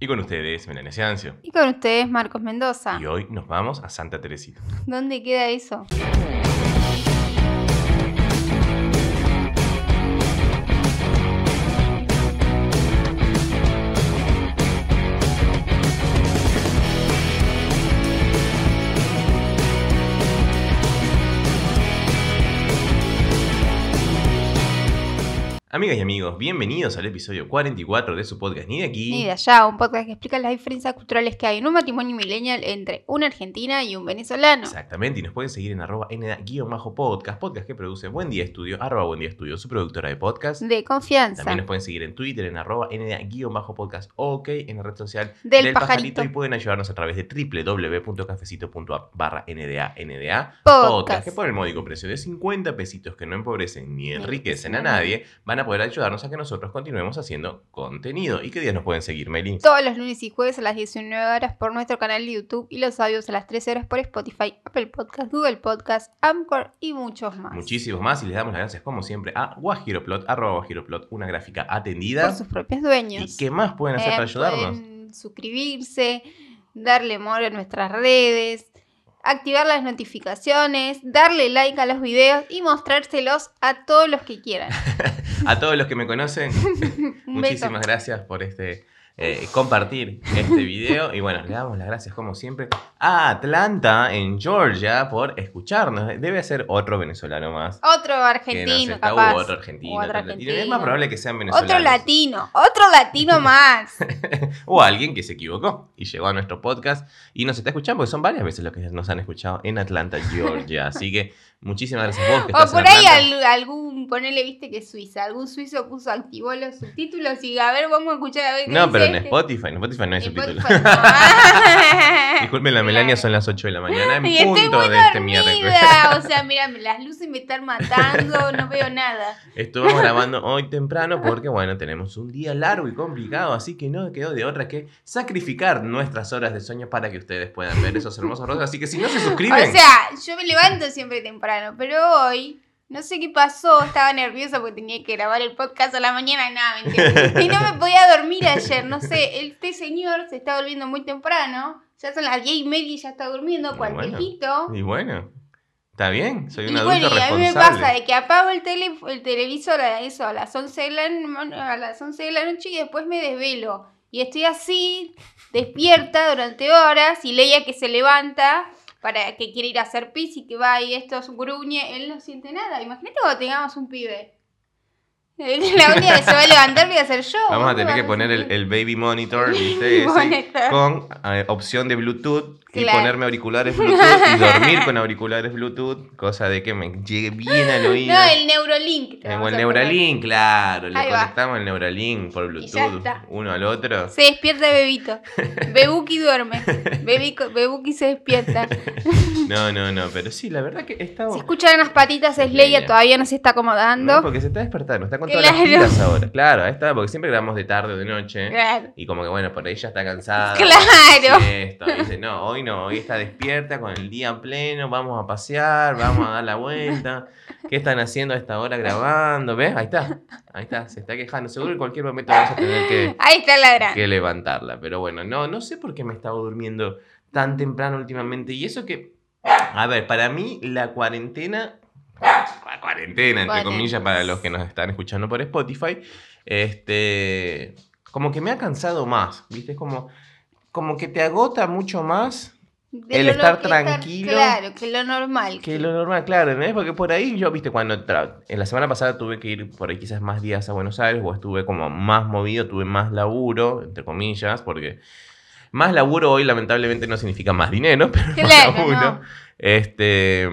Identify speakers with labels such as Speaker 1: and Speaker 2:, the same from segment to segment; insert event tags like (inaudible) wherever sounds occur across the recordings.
Speaker 1: Y con ustedes, Melania Ciancio.
Speaker 2: Y con ustedes, Marcos Mendoza.
Speaker 1: Y hoy nos vamos a Santa Teresita.
Speaker 2: ¿Dónde queda eso?
Speaker 1: Amigas y amigos, bienvenidos al episodio 44 de su podcast Ni de aquí.
Speaker 2: Ni de allá, un podcast que explica las diferencias culturales que hay en un matrimonio millennial entre una argentina y un venezolano.
Speaker 1: Exactamente, y nos pueden seguir en arroba nda-podcast, podcast que produce Buen Día Estudio, arroba Buen Día Estudio, su productora de podcast.
Speaker 2: De confianza.
Speaker 1: También nos pueden seguir en Twitter en arroba nda-podcast, ok, en la red social
Speaker 2: Del pajarito.
Speaker 1: y pueden ayudarnos a través de www.cafecito.app barra nda, nda
Speaker 2: Podcast.
Speaker 1: podcast, que por el módico precio de 50 pesitos que no empobrecen ni enriquecen a nadie, van a poder ayudarnos a que nosotros continuemos haciendo contenido. ¿Y qué días nos pueden seguir, Meli?
Speaker 2: Todos los lunes y jueves a las 19 horas por nuestro canal de YouTube y los audios a las 13 horas por Spotify, Apple Podcast, Google Podcast, Anchor y muchos más.
Speaker 1: Muchísimos más y les damos las gracias como siempre a Guajiroplot, arroba Guajiroplot, una gráfica atendida.
Speaker 2: Por sus propios dueños.
Speaker 1: ¿Y qué más pueden hacer
Speaker 2: Eh,
Speaker 1: para ayudarnos?
Speaker 2: pueden suscribirse, darle amor a nuestras redes, activar las notificaciones, darle like a los videos y mostrárselos a todos los que quieran. (laughs)
Speaker 1: A todos los que me conocen, (laughs) muchísimas
Speaker 2: beso.
Speaker 1: gracias por este eh, compartir este video. Y bueno, le damos las gracias como siempre a Atlanta, en Georgia, por escucharnos. Debe ser otro venezolano más.
Speaker 2: Otro argentino,
Speaker 1: está,
Speaker 2: capaz.
Speaker 1: u otro argentino,
Speaker 2: otro
Speaker 1: otro latino. Es más probable que sean venezolanos.
Speaker 2: Otro latino, otro latino (laughs) más.
Speaker 1: o alguien que se equivocó y llegó a nuestro podcast y nos está escuchando, porque son varias veces los que nos han escuchado en Atlanta, Georgia. (laughs) Así que muchísimas gracias vos que
Speaker 2: O
Speaker 1: estás
Speaker 2: por
Speaker 1: en
Speaker 2: ahí al- algún, ponele, viste que es Suiza, algún suizo puso, activó los subtítulos y a ver, vamos a escuchar a ver qué
Speaker 1: No,
Speaker 2: dice
Speaker 1: pero en
Speaker 2: este.
Speaker 1: Spotify, en Spotify no hay subtítulos. (laughs) Disculpen la Melania, son las 8 de la mañana en
Speaker 2: Y estoy
Speaker 1: punto
Speaker 2: muy
Speaker 1: de este miércoles.
Speaker 2: O (laughs) sea, mira, las luces me están matando, no veo nada.
Speaker 1: Estuvimos grabando hoy temprano porque, bueno, tenemos un día largo y complicado, así que no quedó de otra que sacrificar nuestras horas de sueño para que ustedes puedan ver esos hermosos rostros. Así que si no se suscriben,
Speaker 2: O sea, yo me levanto siempre temprano, pero hoy no sé qué pasó, estaba nerviosa porque tenía que grabar el podcast a la mañana, nada, mentira. Y no me podía dormir ayer, no sé, este señor se está durmiendo muy temprano, ya son las diez y media y ya está durmiendo, cual
Speaker 1: Bueno. y bueno, está bien, soy un
Speaker 2: Y
Speaker 1: adulto
Speaker 2: bueno, y a mí me pasa de que apago el, tele, el televisor a eso a las 11 de la, a las 11 de la noche y después me desvelo. Y estoy así, despierta durante horas y Leia que se levanta para que quiere ir a hacer pis y que va y estos gruñe, él no siente nada. Imagínate cuando tengamos un pibe. (laughs) La única que se va a levantar voy a ser yo.
Speaker 1: Vamos a tener que poner el, baby monitor, (laughs) ¿viste? Ese,
Speaker 2: Monitor.
Speaker 1: con eh, opción de Bluetooth y
Speaker 2: Claro.
Speaker 1: ponerme auriculares Bluetooth y dormir con auriculares Bluetooth, cosa de que me llegue bien al (laughs) oído.
Speaker 2: No, el Neurolink.
Speaker 1: o el Neuralink, claro, le
Speaker 2: Ahí va.
Speaker 1: conectamos el Neuralink por Bluetooth
Speaker 2: está.
Speaker 1: uno al otro.
Speaker 2: Se despierta Bebito. Bebuki duerme. (laughs) Bebuki se despierta. (laughs)
Speaker 1: No, no, no, pero sí, la verdad que estado...
Speaker 2: Si escuchan las patitas Leia. todavía no se está acomodando.
Speaker 1: No, porque se está despertando, está con todas las pilas ahora. Claro, ahí está, porque siempre grabamos de tarde o de noche.
Speaker 2: Claro.
Speaker 1: Y como que bueno, por ahí ya está cansada.
Speaker 2: Claro.
Speaker 1: siesta, dice, no, hoy no, hoy está despierta con el día pleno, vamos a pasear, vamos a dar la vuelta. ¿Qué están haciendo a esta hora grabando? ¿Ves? Ahí está, ahí está, se está quejando. Seguro que en cualquier momento vamos a tener que,
Speaker 2: Ahí está la
Speaker 1: que levantarla. Pero bueno, no, no sé por qué me he estado durmiendo tan temprano últimamente. Y eso que, a ver, para mí la cuarentena, la cuarentena, entre comillas, para los que nos están escuchando por Spotify, este, como que me ha cansado más, ¿viste? Es como, como que te agota mucho más
Speaker 2: De
Speaker 1: el estar tranquilo
Speaker 2: Claro, que lo normal.
Speaker 1: que lo normal, claro, ¿no? Porque por ahí yo, viste, cuando en la semana pasada tuve que ir por ahí quizás más días a Buenos Aires o estuve como más movido, tuve más laburo, entre comillas, porque más laburo hoy lamentablemente no significa más dinero, (laughs) pero más
Speaker 2: Claro,
Speaker 1: laburo.
Speaker 2: no.
Speaker 1: Este,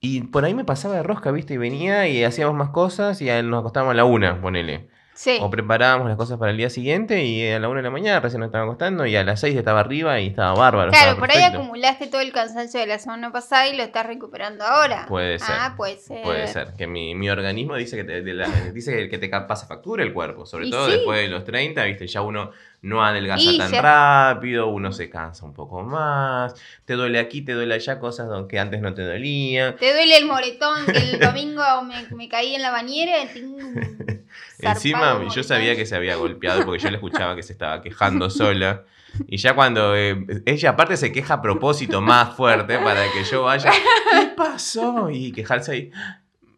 Speaker 1: y por ahí me pasaba de rosca, viste, y venía y hacíamos más cosas y nos acostábamos a la una, ponele.
Speaker 2: Sí.
Speaker 1: O preparábamos las cosas para el día siguiente y a la una de la mañana recién nos estaba acostando y a las seis estaba arriba y estaba bárbaro.
Speaker 2: Claro,
Speaker 1: estaba
Speaker 2: por ahí acumulaste todo el cansancio de la semana pasada y lo estás recuperando ahora.
Speaker 1: Puede ser.
Speaker 2: Ah, puede ser.
Speaker 1: Puede ser, que mi, mi organismo dice que te, de la- dice que te pasa factura el cuerpo, sobre todo
Speaker 2: sí.
Speaker 1: después de los 30, viste, ya uno no adelgaza
Speaker 2: Y
Speaker 1: tan
Speaker 2: ya-
Speaker 1: rápido, uno se cansa un poco más, te duele aquí, te duele allá, cosas que antes no te dolían.
Speaker 2: Te duele el moretón que el domingo me, me caí en la bañera y tengo (laughs)
Speaker 1: Encima yo sabía que se había golpeado porque yo le escuchaba que se estaba quejando sola. Y ya cuando eh, ella aparte se queja a propósito más fuerte para que yo vaya, ¿qué pasó? Y quejarse ahí,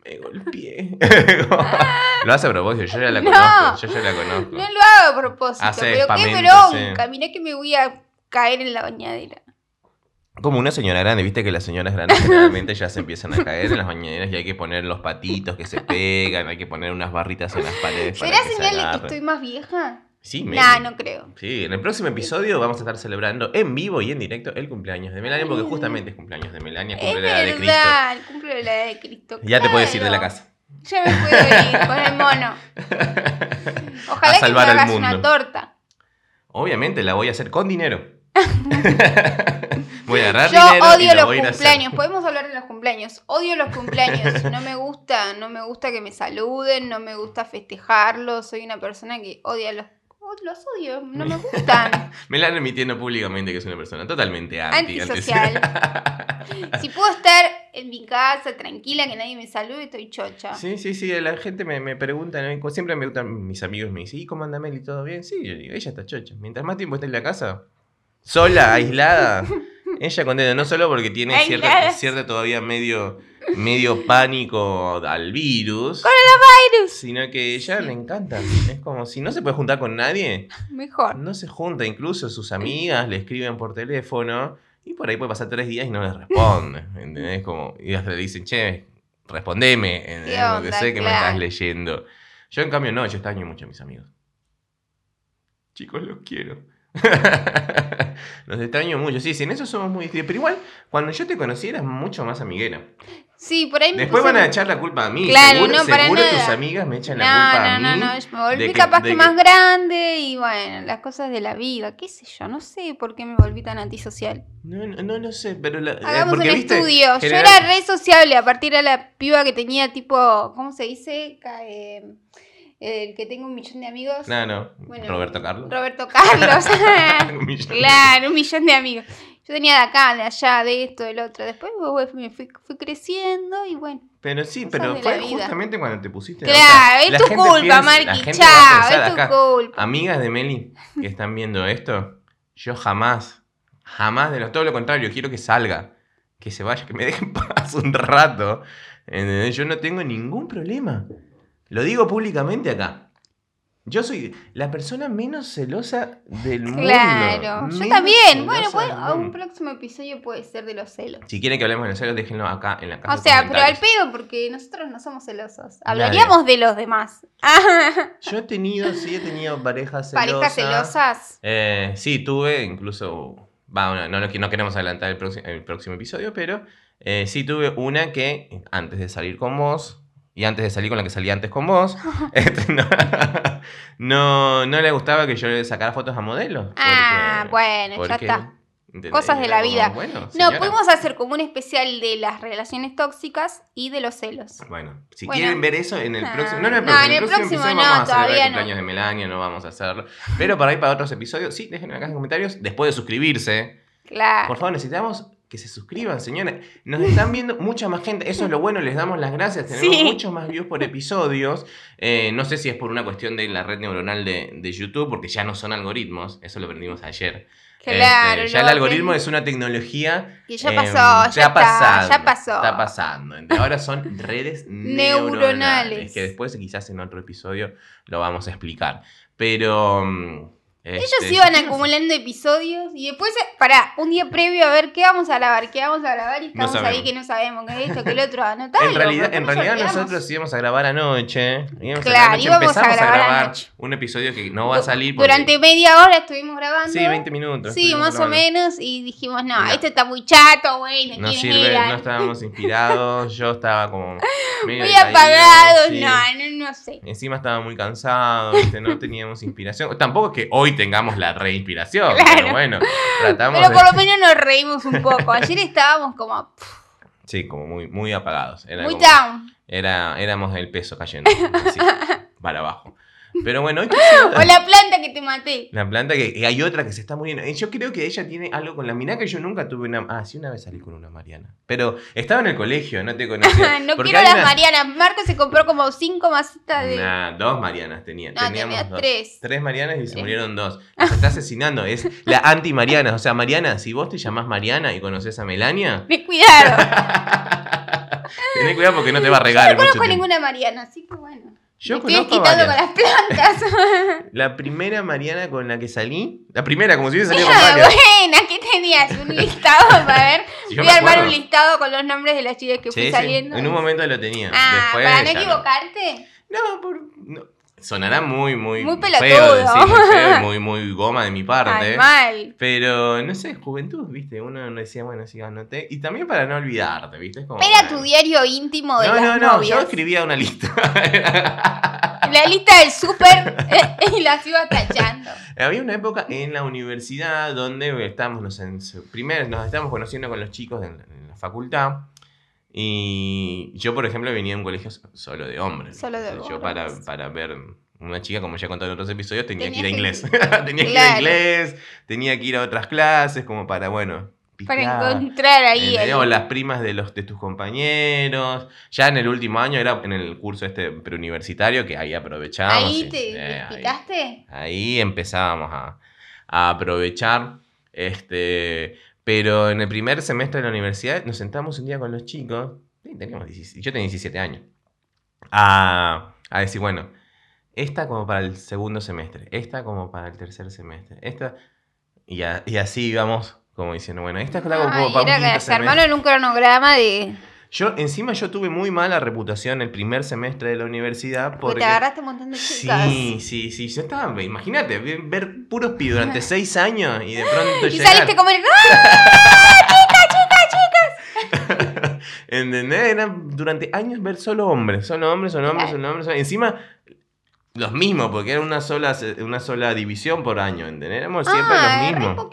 Speaker 1: me golpeé. (laughs) Lo hace a propósito, yo ya la
Speaker 2: No.
Speaker 1: conozco, yo ya la conozco.
Speaker 2: No lo hago a propósito,
Speaker 1: Hace
Speaker 2: pero qué bronca. Mirá que me voy a caer en la bañadera.
Speaker 1: Como una señora grande, viste que las señoras grandes generalmente ya se empiezan a (laughs) caer en las bañaderas y hay que poner los patitos que se pegan, hay que poner unas barritas en las paredes.
Speaker 2: ¿Será señal de que estoy más vieja?
Speaker 1: Sí, maybe.
Speaker 2: Nah, no creo.
Speaker 1: Sí, en el próximo episodio vamos a estar celebrando en vivo y en directo el cumpleaños de Melania, porque justamente es cumpleaños de Melania,
Speaker 2: Es
Speaker 1: cumple la edad de Cristo.
Speaker 2: el cumple de la edad de Cristo.
Speaker 1: Ya te puedes ir de la casa.
Speaker 2: Ya me puedo ir (laughs) con el mono. Ojalá que me
Speaker 1: salvar al
Speaker 2: hagas
Speaker 1: mundo.
Speaker 2: una torta.
Speaker 1: Obviamente la voy a hacer con dinero. (laughs) voy a agarrar
Speaker 2: Yo
Speaker 1: dinero
Speaker 2: odio los
Speaker 1: voy
Speaker 2: cumpleaños. Podemos hablar de los cumpleaños. Odio los cumpleaños. No me gusta, no me gusta que me saluden, no me gusta festejarlos. Soy una persona que odia los los odio, no me gustan. (laughs)
Speaker 1: Melania admitiendo públicamente que es una persona totalmente anti.
Speaker 2: Antisocial. (laughs) Si puedo estar en mi casa tranquila, que nadie me salude, estoy chocha.
Speaker 1: Sí, sí, sí, la gente me, me pregunta, ¿no? siempre me gustan mis amigos, me dicen, ¿y cómo anda Meli? ¿Todo bien? Sí, yo digo, ella está chocha. Mientras más tiempo esté en la casa, sola, aislada, (laughs) ella contenta, no solo porque tiene cierta, cierta todavía medio, medio pánico al virus,
Speaker 2: Virus,
Speaker 1: sino que ella le encanta. Es como si no se puede juntar con nadie,
Speaker 2: mejor.
Speaker 1: no se junta, incluso sus amigas le escriben por teléfono y por ahí puede pasar tres días y no les responde. (laughs) ¿Entendés? Como, y hasta le dicen, che, respondeme, ¿entendés?
Speaker 2: ¿Qué
Speaker 1: porque
Speaker 2: onda?
Speaker 1: sé que me estás leyendo. Yo, en cambio, no, yo extraño mucho a mis amigos. Chicos, los quiero. (laughs) los extraño mucho. Sí, sí, en eso somos muy distintos. Pero igual, cuando yo te conocí eras mucho más amiguera.
Speaker 2: Sí, por ahí me
Speaker 1: Después van a echar la culpa a mí.
Speaker 2: Claro,
Speaker 1: seguro
Speaker 2: no, para
Speaker 1: seguro
Speaker 2: nada.
Speaker 1: tus amigas me echan
Speaker 2: No,
Speaker 1: la culpa a
Speaker 2: no,
Speaker 1: mí.
Speaker 2: no, no, yo me volví
Speaker 1: que-
Speaker 2: capaz que,
Speaker 1: que-
Speaker 2: más grande y bueno, las cosas de la vida, qué sé yo, no sé por qué me volví tan antisocial.
Speaker 1: No, no, no sé, pero... La, eh,
Speaker 2: Hagamos
Speaker 1: porque,
Speaker 2: un
Speaker 1: viste,
Speaker 2: estudio. Yo era re sociable, a partir de la piba que tenía tipo, ¿cómo se dice? Eh, el que tengo un millón de amigos.
Speaker 1: No, no.
Speaker 2: Bueno,
Speaker 1: Roberto Carlos.
Speaker 2: Roberto Carlos. (laughs)
Speaker 1: Un (laughs)
Speaker 2: claro, un millón de amigos. Yo tenía de acá, de allá, de esto, del otro. Después me fui, fui creciendo y bueno.
Speaker 1: Pero sí, pero fue justamente cuando te pusiste.
Speaker 2: Claro, es
Speaker 1: la
Speaker 2: tu culpa,
Speaker 1: piensa-
Speaker 2: Marqui. Chao, es tu
Speaker 1: acá,
Speaker 2: culpa.
Speaker 1: Amigas de Meli que están viendo esto, yo jamás, jamás de lo, todo lo contrario, quiero que salga, que se vaya, que me dejen (laughs) en paz un rato. Yo no tengo ningún problema. Lo digo públicamente acá. Yo soy la persona menos celosa del mundo.
Speaker 2: Claro, yo también. Bueno, pues, a un próximo episodio puede ser de los celos.
Speaker 1: Si quieren que hablemos de los celos, déjenlo acá en la casa.
Speaker 2: O sea, pero al pedo, porque nosotros no somos celosos. Hablaríamos de los demás. (laughs)
Speaker 1: Yo he tenido, sí, he tenido parejas celosas.
Speaker 2: Parejas celosas.
Speaker 1: Eh, sí, tuve, incluso. Va, no, no, no queremos adelantar el, próximo- el próximo episodio, pero eh, sí tuve una que antes de salir con vos y antes de salir con la que salí antes con vos, (laughs) este, no, (laughs) no, no le gustaba que yo le sacara fotos a modelos.
Speaker 2: Ah,
Speaker 1: porque-
Speaker 2: bueno, ya
Speaker 1: porque,
Speaker 2: está.
Speaker 1: ¿entendés?
Speaker 2: Cosas de la
Speaker 1: como,
Speaker 2: vida.
Speaker 1: bueno,
Speaker 2: No, pudimos hacer como un especial de las relaciones tóxicas y de los celos.
Speaker 1: Bueno, si
Speaker 2: Bueno.
Speaker 1: quieren ver eso en el
Speaker 2: Ah,
Speaker 1: próximo. No, en el
Speaker 2: no,
Speaker 1: próximo,
Speaker 2: en el próximo no,
Speaker 1: vamos a
Speaker 2: todavía
Speaker 1: el
Speaker 2: no.
Speaker 1: cumpleaños de Melania, no vamos a hacerlo. Pero para ir para otros episodios, sí, déjenme acá en los comentarios. Después de suscribirse.
Speaker 2: Claro.
Speaker 1: Por favor, necesitamos que se suscriban, señores. Nos están viendo mucha más gente. Eso es lo bueno, les damos las gracias. Tenemos
Speaker 2: Sí.
Speaker 1: muchos más views por episodios. Eh, no sé si es por una cuestión de la red neuronal de, de YouTube, porque ya no son algoritmos. Eso lo aprendimos ayer.
Speaker 2: Claro.
Speaker 1: Este, ya el algoritmo es una tecnología.
Speaker 2: Que ya
Speaker 1: em,
Speaker 2: pasó, ya
Speaker 1: está
Speaker 2: está,
Speaker 1: pasando,
Speaker 2: ya pasó.
Speaker 1: Está pasando. Ahora son (laughs) redes
Speaker 2: Neuronales.
Speaker 1: neuronales. Que después, quizás en otro episodio, lo vamos a explicar. Pero.
Speaker 2: Ellos
Speaker 1: este,
Speaker 2: iban acumulando episodios y después, para un día previo a ver qué vamos a grabar, qué vamos a grabar y estamos ahí que no sabemos qué es esto, que el otro, (laughs) anotalo.
Speaker 1: En realidad, en realidad nosotros íbamos a grabar anoche. Íbamos
Speaker 2: Claro,
Speaker 1: a grabar
Speaker 2: íbamos a
Speaker 1: empezamos
Speaker 2: grabar anoche.
Speaker 1: un episodio que no va a salir porque-
Speaker 2: Durante media hora estuvimos grabando.
Speaker 1: Sí, 20 minutos.
Speaker 2: Sí, más o menos. Y dijimos, no,
Speaker 1: No.
Speaker 2: esto está muy chato, güey. No,
Speaker 1: No sirve,
Speaker 2: ir a-
Speaker 1: no estábamos inspirados. Yo estaba como (laughs) medio
Speaker 2: Muy apagado.
Speaker 1: sí.
Speaker 2: No, no, no sé.
Speaker 1: Encima estaba muy cansado, no teníamos inspiración. Tampoco es que hoy tengamos la reinspiración,
Speaker 2: Claro.
Speaker 1: pero bueno, tratamos
Speaker 2: Pero
Speaker 1: de...
Speaker 2: por lo menos nos reímos un poco. Ayer estábamos como
Speaker 1: Sí, como muy, muy apagados. Era
Speaker 2: muy
Speaker 1: como-
Speaker 2: down.
Speaker 1: Era, éramos el peso cayendo así, (laughs) para abajo. Pero bueno, (laughs)
Speaker 2: O la planta que te maté.
Speaker 1: La planta que y hay otra que se está muriendo. Eh, Yo creo que ella tiene algo con la mirá que yo nunca tuve una. Ah, sí, una vez salí con una Mariana. Pero estaba en el colegio, no te (laughs) conocía.
Speaker 2: no quiero las
Speaker 1: una-
Speaker 2: Marianas. Marco se compró como cinco masitas de.
Speaker 1: Nah, dos Marianas tenía.
Speaker 2: No,
Speaker 1: teníamos
Speaker 2: tenías
Speaker 1: dos.
Speaker 2: tres.
Speaker 1: Tres Marianas y se
Speaker 2: Tres.
Speaker 1: murieron dos. Nos está asesinando. Es la anti-Mariana. O sea, Mariana, si vos te llamás Mariana y conoces a Melania,
Speaker 2: Me cuidado. (laughs)
Speaker 1: tenés cuidado porque no te va a
Speaker 2: No
Speaker 1: en mucho
Speaker 2: conozco ninguna Mariana, así que bueno.
Speaker 1: Yo
Speaker 2: Me estoy
Speaker 1: conozco
Speaker 2: quitando con las plantas. (laughs) (laughs)
Speaker 1: La primera Mariana con la que salí. La primera, como si hubiese salido con
Speaker 2: Ah,
Speaker 1: varias.
Speaker 2: buena, ¿qué tenías? ¿Un listado para (laughs) ver?
Speaker 1: Si
Speaker 2: Voy a armar un listado con los nombres de las chicas que
Speaker 1: Sí,
Speaker 2: fui saliendo.
Speaker 1: En un momento lo tenía.
Speaker 2: Ah,
Speaker 1: Después
Speaker 2: para no equivocarte.
Speaker 1: No, por, no. Sonará muy, muy,
Speaker 2: Muy
Speaker 1: feo
Speaker 2: pelotudo.
Speaker 1: decir, muy feo y muy, muy goma de mi parte.
Speaker 2: Ay, mal.
Speaker 1: Pero, no sé, juventud, ¿viste? Uno no decía, bueno, sí, anoté. Y también para no olvidarte, ¿viste? Es como,
Speaker 2: Era
Speaker 1: bueno.
Speaker 2: tu diario íntimo de
Speaker 1: No,
Speaker 2: las
Speaker 1: no, no,
Speaker 2: novias.
Speaker 1: yo escribía una lista. (laughs)
Speaker 2: La lista del súper (laughs) y las iba tachando.
Speaker 1: Había una época en la universidad donde estábamos, no sé, primero nos estábamos conociendo con los chicos en, en la facultad. Y yo, por ejemplo, venía de un colegio solo de hombres.
Speaker 2: Solo de
Speaker 1: Yo para,
Speaker 2: hombres.
Speaker 1: para ver una chica, como ya he contado en otros episodios, tenía que ir a inglés. (laughs) tenía que ir a inglés, tenía que ir a otras clases, como para, bueno,
Speaker 2: Para encontrar ahí.
Speaker 1: O las primas de los de tus compañeros. Ya en el último año era en el curso este preuniversitario que ahí aprovechábamos.
Speaker 2: Ahí
Speaker 1: y-
Speaker 2: te
Speaker 1: eh, ahí- empezábamos a, a aprovechar. Este, pero en el primer semestre de la universidad nos sentamos un día con los chicos. teníamos 17 yo tenía 17 años. A, a decir, bueno, esta como para el segundo semestre, esta como para el tercer semestre, esta. Y, a- y así íbamos como diciendo, bueno, esta es la como para un semestre.
Speaker 2: armaron un cronograma de.
Speaker 1: Yo, encima, yo tuve muy mala reputación el primer semestre de la universidad
Speaker 2: Porque te agarraste un montón de chicas.
Speaker 1: Sí, sí, sí. Yo estaba, imagínate, ver, puros pibes durante (laughs) seis años y de pronto
Speaker 2: Y
Speaker 1: llegar.
Speaker 2: saliste como el. ¡Ah! (laughs)
Speaker 1: ¿Entendés? Era durante años ver solo hombres, solo hombres, solo hombres, solo hombres. solo- Encima, los mismos, porque era una sola, una sola división por año, ¿entendés? Éramos siempre
Speaker 2: Ah,
Speaker 1: los mismos.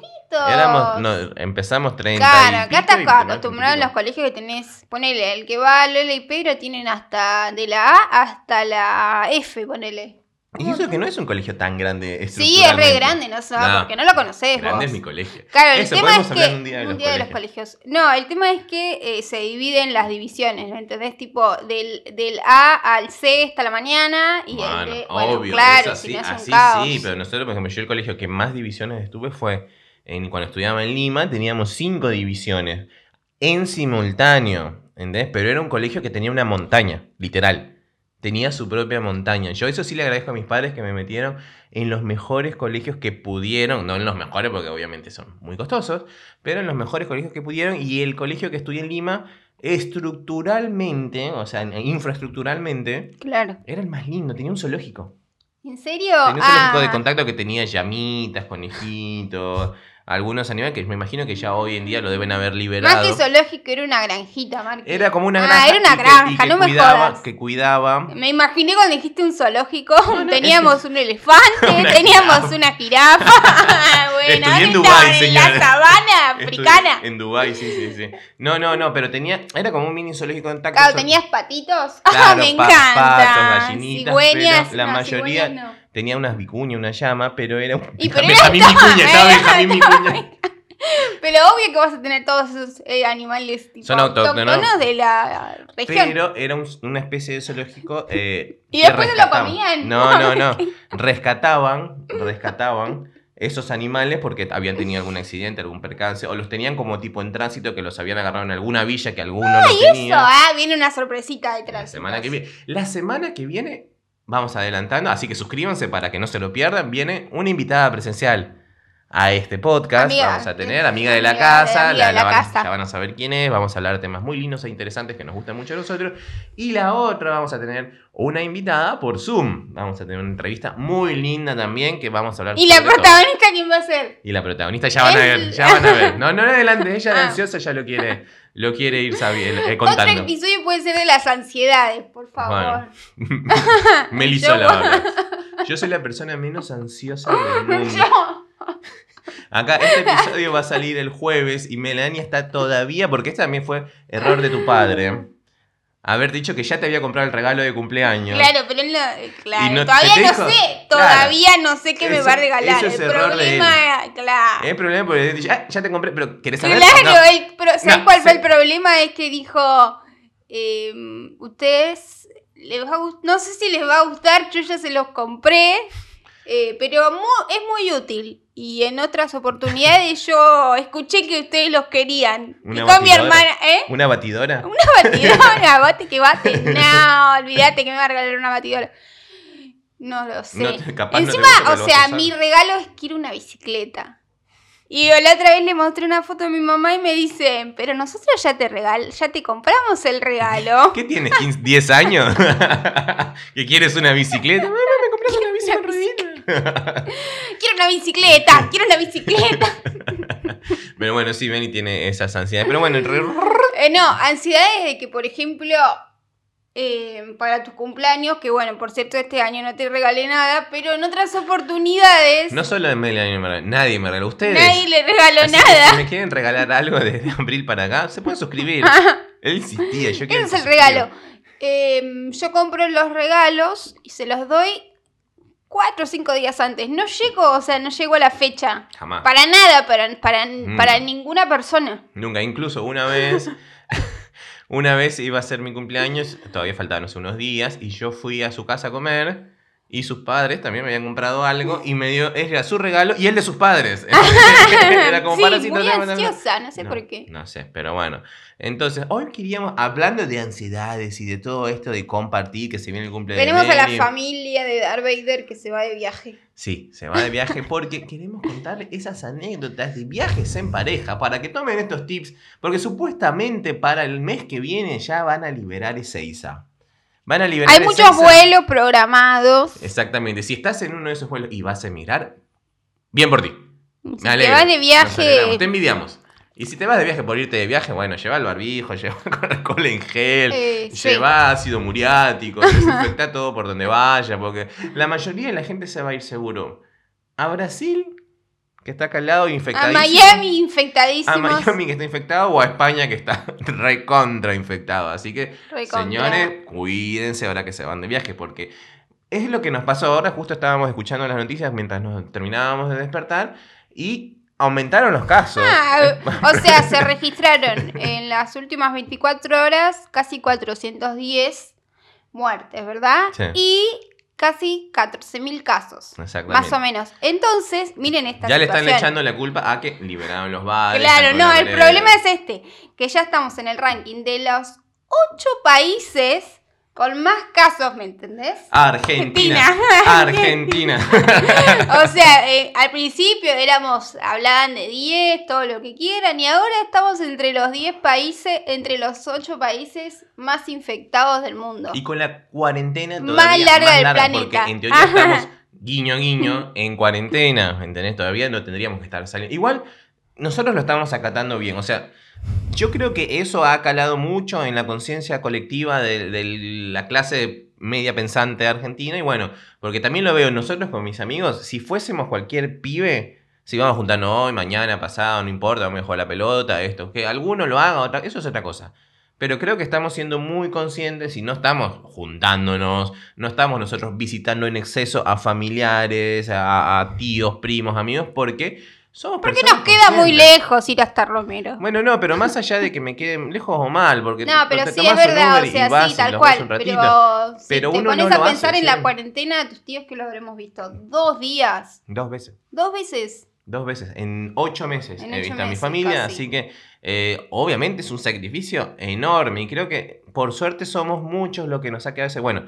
Speaker 1: Éramos, no, empezamos 30
Speaker 2: Claro, acá estás acostumbrado en
Speaker 1: 30 y
Speaker 2: los colegios que tenés, ponele, el que va a Lola y Pedro tienen hasta de la A hasta la F, ponele.
Speaker 1: Y eso que no es un colegio tan grande
Speaker 2: Sí, es re grande, no sé,
Speaker 1: No.
Speaker 2: porque no lo conocés
Speaker 1: Grande
Speaker 2: vos.
Speaker 1: es mi colegio.
Speaker 2: Claro, el tema es que
Speaker 1: un día de los
Speaker 2: los colegios. No, el tema es que eh, se dividen las divisiones, ¿me entendés? Tipo, del, del A al C está la mañana y
Speaker 1: Bueno,
Speaker 2: el D, bueno,
Speaker 1: obvio,
Speaker 2: claro,
Speaker 1: es
Speaker 2: si
Speaker 1: así,
Speaker 2: no es un
Speaker 1: así
Speaker 2: caos.
Speaker 1: sí, pero nosotros, por ejemplo, yo el colegio que más divisiones estuve fue en, cuando estudiaba en Lima, teníamos cinco divisiones en simultáneo, ¿entendés? Pero era un colegio que tenía una montaña, literal. Tenía su propia montaña. Yo eso sí le agradezco a mis padres que me metieron en los mejores colegios que pudieron, no en los mejores porque obviamente son muy costosos, pero en los mejores colegios que pudieron y el colegio que estudié en Lima estructuralmente, o sea, infraestructuralmente,
Speaker 2: Claro.
Speaker 1: era el más lindo, tenía un zoológico.
Speaker 2: ¿En serio?
Speaker 1: Tenía un zoológico de
Speaker 2: Ah,
Speaker 1: contacto que tenía llamitas, conejitos, algunos animales que me imagino que ya hoy en día lo deben haber
Speaker 2: Más
Speaker 1: liberado.
Speaker 2: que zoológico, era una granjita, Marqui.
Speaker 1: Era como una
Speaker 2: Ah,
Speaker 1: granja.
Speaker 2: era una
Speaker 1: y que-
Speaker 2: granja,
Speaker 1: y que
Speaker 2: no me
Speaker 1: cuidaba,
Speaker 2: jodas.
Speaker 1: Que cuidaba.
Speaker 2: Me imaginé cuando dijiste un zoológico, (laughs) teníamos un elefante, (laughs)
Speaker 1: Una
Speaker 2: teníamos
Speaker 1: jirafa.
Speaker 2: una jirafa. (laughs) bueno,
Speaker 1: en
Speaker 2: ¿dónde
Speaker 1: Dubái?
Speaker 2: ¿En la sabana africana?
Speaker 1: En Dubái, sí, sí, sí. No, no, no, pero tenía. Era como un mini zoológico de contacto.
Speaker 2: Claro, ¿tenías patitos?
Speaker 1: Claro,
Speaker 2: me
Speaker 1: pa-
Speaker 2: encanta.
Speaker 1: patos, gallinitas,
Speaker 2: Cigüeñas,
Speaker 1: pero la
Speaker 2: no,
Speaker 1: mayoría-
Speaker 2: no.
Speaker 1: Tenía unas vicuñas, una llama, pero era un.
Speaker 2: Y (laughs) pero
Speaker 1: Benjamín
Speaker 2: era-
Speaker 1: Vicuña, estaba Benjamín Vicuña.
Speaker 2: Pero obvio que vas a tener todos esos eh, animales tipo,
Speaker 1: Son autóctonos.
Speaker 2: de la región.
Speaker 1: Pero era un- una especie de zoológico. eh, (laughs)
Speaker 2: ¿Y
Speaker 1: que
Speaker 2: después se lo
Speaker 1: rescataban.
Speaker 2: comían?
Speaker 1: No, no, no. (laughs) Rescataban, rescataban esos animales porque habían tenido algún accidente, algún percance, o los tenían como tipo en tránsito que los habían agarrado en alguna villa que alguno los
Speaker 2: Eso,
Speaker 1: tenía.
Speaker 2: ah, viene una sorpresita detrás.
Speaker 1: La semana que viene. La semana que viene, vamos adelantando, así que suscríbanse para que no se lo pierdan. Viene una invitada presencial a este podcast.
Speaker 2: Amiga,
Speaker 1: vamos a tener
Speaker 2: es
Speaker 1: amiga de la
Speaker 2: amiga
Speaker 1: casa. la, la
Speaker 2: la
Speaker 1: van,
Speaker 2: casa.
Speaker 1: ya van a saber quién es. Vamos a hablar de temas muy lindos e interesantes que nos gustan mucho a nosotros. Y la otra, vamos a tener una invitada por Zoom. Vamos a tener una entrevista muy linda también que vamos a hablar
Speaker 2: ¿Y la
Speaker 1: todo.
Speaker 2: protagonista quién va a ser?
Speaker 1: Y la protagonista ya van a ver,
Speaker 2: Es-
Speaker 1: ya van a ver. No, no adelante, ella era
Speaker 2: Ah.
Speaker 1: ansiosa, ya lo quiere, lo quiere ir sabiendo, eh,
Speaker 2: Otro
Speaker 1: contando.
Speaker 2: episodio puede ser de las ansiedades, por favor. (laughs) (laughs)
Speaker 1: Melisola
Speaker 2: Yo-.
Speaker 1: Yo soy la persona menos ansiosa del (laughs) mundo.
Speaker 2: Yo-
Speaker 1: Acá este episodio va a salir el jueves y Melania está todavía, porque este también fue error de tu padre. haber dicho que ya te había comprado el regalo de cumpleaños.
Speaker 2: Claro, pero él no, claro,
Speaker 1: no-
Speaker 2: todavía no sé,
Speaker 1: claro.
Speaker 2: todavía no sé qué me
Speaker 1: Eso-
Speaker 2: va a regalar.
Speaker 1: es
Speaker 2: el
Speaker 1: error de
Speaker 2: problema, claro.
Speaker 1: El problema porque dice, ah, ya te compré, pero ¿querés saber?
Speaker 2: Claro, el pro- ¿sabes cuál fue el problema? Es que dijo, eh, ustedes, les va a no sé si les va a gustar, yo ya se los compré, eh, pero es muy útil. Y en otras oportunidades yo escuché que ustedes los querían.
Speaker 1: Una
Speaker 2: y con mi hermana, ¿eh?
Speaker 1: ¿Una batidora?
Speaker 2: Una batidora, (laughs) bate que bate. No, olvídate que me va a regalar una batidora. No lo sé.
Speaker 1: No capaz
Speaker 2: Encima, o sea, mi regalo es quiero una bicicleta. Y la otra vez le mostré una foto a mi mamá y me dice, pero nosotros ya te regal, ya te compramos el regalo. (laughs)
Speaker 1: ¿Qué tienes? ¿15, ¿10 años? (laughs) ¿Que quieres una bicicleta? Mamá, me compras una bici con ruedita. (laughs)
Speaker 2: Quiero una bicicleta, quiero una bicicleta. (laughs)
Speaker 1: Pero bueno, sí, Benny tiene esas ansiedades. Pero bueno, el
Speaker 2: Eh, no, ansiedades de que, por ejemplo, eh, para tus cumpleaños, que bueno, por cierto, este año no te regalé nada, pero en otras oportunidades
Speaker 1: no solo Melanie, me regaló, nadie me regaló. Ustedes.
Speaker 2: nadie le regaló
Speaker 1: Así que
Speaker 2: nada.
Speaker 1: si me quieren regalar algo desde abril para acá, se pueden suscribir. (laughs) Él insistía, yo
Speaker 2: Ese es el regalo. Eh, yo compro los regalos y se los doy cuatro o cinco días antes. No llego, o sea, no llego a la fecha.
Speaker 1: Jamás.
Speaker 2: Para nada, para, para,
Speaker 1: Mm.
Speaker 2: para ninguna persona.
Speaker 1: Nunca, incluso una vez, (laughs) una vez iba a ser mi cumpleaños, todavía faltaban unos días, y yo fui a su casa a comer, y sus padres también me habían comprado algo, y me dio, era su regalo y el de sus padres. era como (laughs)
Speaker 2: sí,
Speaker 1: para
Speaker 2: muy ansiosa, no sé
Speaker 1: No,
Speaker 2: por qué.
Speaker 1: No sé, pero bueno. Entonces, hoy queríamos, hablando de ansiedades y de todo esto de compartir, que se viene el cumpleaños.
Speaker 2: Tenemos a la familia de Darth Vader que se va de viaje.
Speaker 1: Sí, se va de viaje porque queremos contar esas anécdotas de viajes en pareja para que tomen estos tips, porque supuestamente para el mes que viene ya van a liberar Ezeiza. Van a liberar
Speaker 2: Hay muchos
Speaker 1: Ezeiza.
Speaker 2: vuelos programados.
Speaker 1: Exactamente, si estás en uno de esos vuelos y vas a emigrar, bien por ti.
Speaker 2: Si te vas de viaje.
Speaker 1: te envidiamos. Y si te vas de viaje por irte de viaje, bueno, lleva (laughs) el barbijo, lleva alcohol en gel,
Speaker 2: eh, sí.
Speaker 1: lleva ácido muriático, (laughs) desinfecta todo por donde vaya, porque la mayoría de la gente se va a ir seguro. A Brasil, que está acá al lado,
Speaker 2: A
Speaker 1: infectadísimo.
Speaker 2: Miami
Speaker 1: A
Speaker 2: infectadísimos.
Speaker 1: Miami, que está infectado, o a España, que está (laughs) recontra infectado. Así que,
Speaker 2: Recontra.
Speaker 1: señores, cuídense ahora que se van de viaje, porque es lo que nos pasó ahora. Justo estábamos escuchando las noticias mientras nos terminábamos de despertar y aumentaron los casos.
Speaker 2: Ah, (laughs) o sea, se registraron en las últimas 24 horas casi 410 muertes, ¿verdad?
Speaker 1: Sí.
Speaker 2: Y casi 14.000 casos.
Speaker 1: Exactamente.
Speaker 2: Más o menos. Entonces, miren esta
Speaker 1: Ya le están echando la culpa a que liberaron los bares.
Speaker 2: Claro, no, el problema es este, que ya estamos en el ranking de los 8 países con más casos, ¿me entendés?
Speaker 1: Argentina. Argentina. (laughs)
Speaker 2: O sea, eh, al principio éramos, hablaban de 10, todo lo que quieran, y ahora estamos entre los 10 países, entre los 8 países más infectados del mundo.
Speaker 1: y con la cuarentena
Speaker 2: Más
Speaker 1: todavía
Speaker 2: larga del
Speaker 1: Porque
Speaker 2: planeta.
Speaker 1: en teoría
Speaker 2: Ajá.
Speaker 1: estamos guiño guiño en cuarentena, ¿entendés? Todavía no tendríamos que estar saliendo. Igual nosotros lo estamos acatando bien, o sea, yo creo que eso ha calado mucho en la conciencia colectiva de, de la clase media pensante argentina y bueno, porque también lo veo nosotros con mis amigos, si fuésemos cualquier pibe, si vamos a juntarnos hoy, mañana, pasado, no importa, vamos a jugar la pelota, esto, que alguno lo haga, eso es otra cosa. Pero creo que estamos siendo muy conscientes y no estamos juntándonos, no estamos nosotros visitando en exceso a familiares, a tíos, primos, amigos, porque somos
Speaker 2: Porque nos queda muy lejos ir hasta Romero.
Speaker 1: Bueno, no, pero más allá de que me queden lejos o mal, porque
Speaker 2: No, pero
Speaker 1: te
Speaker 2: sí es verdad, o sea, sí, tal
Speaker 1: los
Speaker 2: cual.
Speaker 1: ratito.
Speaker 2: Pero si
Speaker 1: Pero
Speaker 2: te
Speaker 1: uno
Speaker 2: pones
Speaker 1: no
Speaker 2: a pensar
Speaker 1: hace,
Speaker 2: en la cuarentena de tus tíos que los habremos visto dos días,
Speaker 1: Dos veces.
Speaker 2: dos veces.
Speaker 1: Dos veces. En ocho meses
Speaker 2: En
Speaker 1: he
Speaker 2: ocho
Speaker 1: visto a mi familia,
Speaker 2: casi.
Speaker 1: así que eh, obviamente es un sacrificio enorme y creo que por suerte somos muchos lo que nos ha quedado ese. Bueno,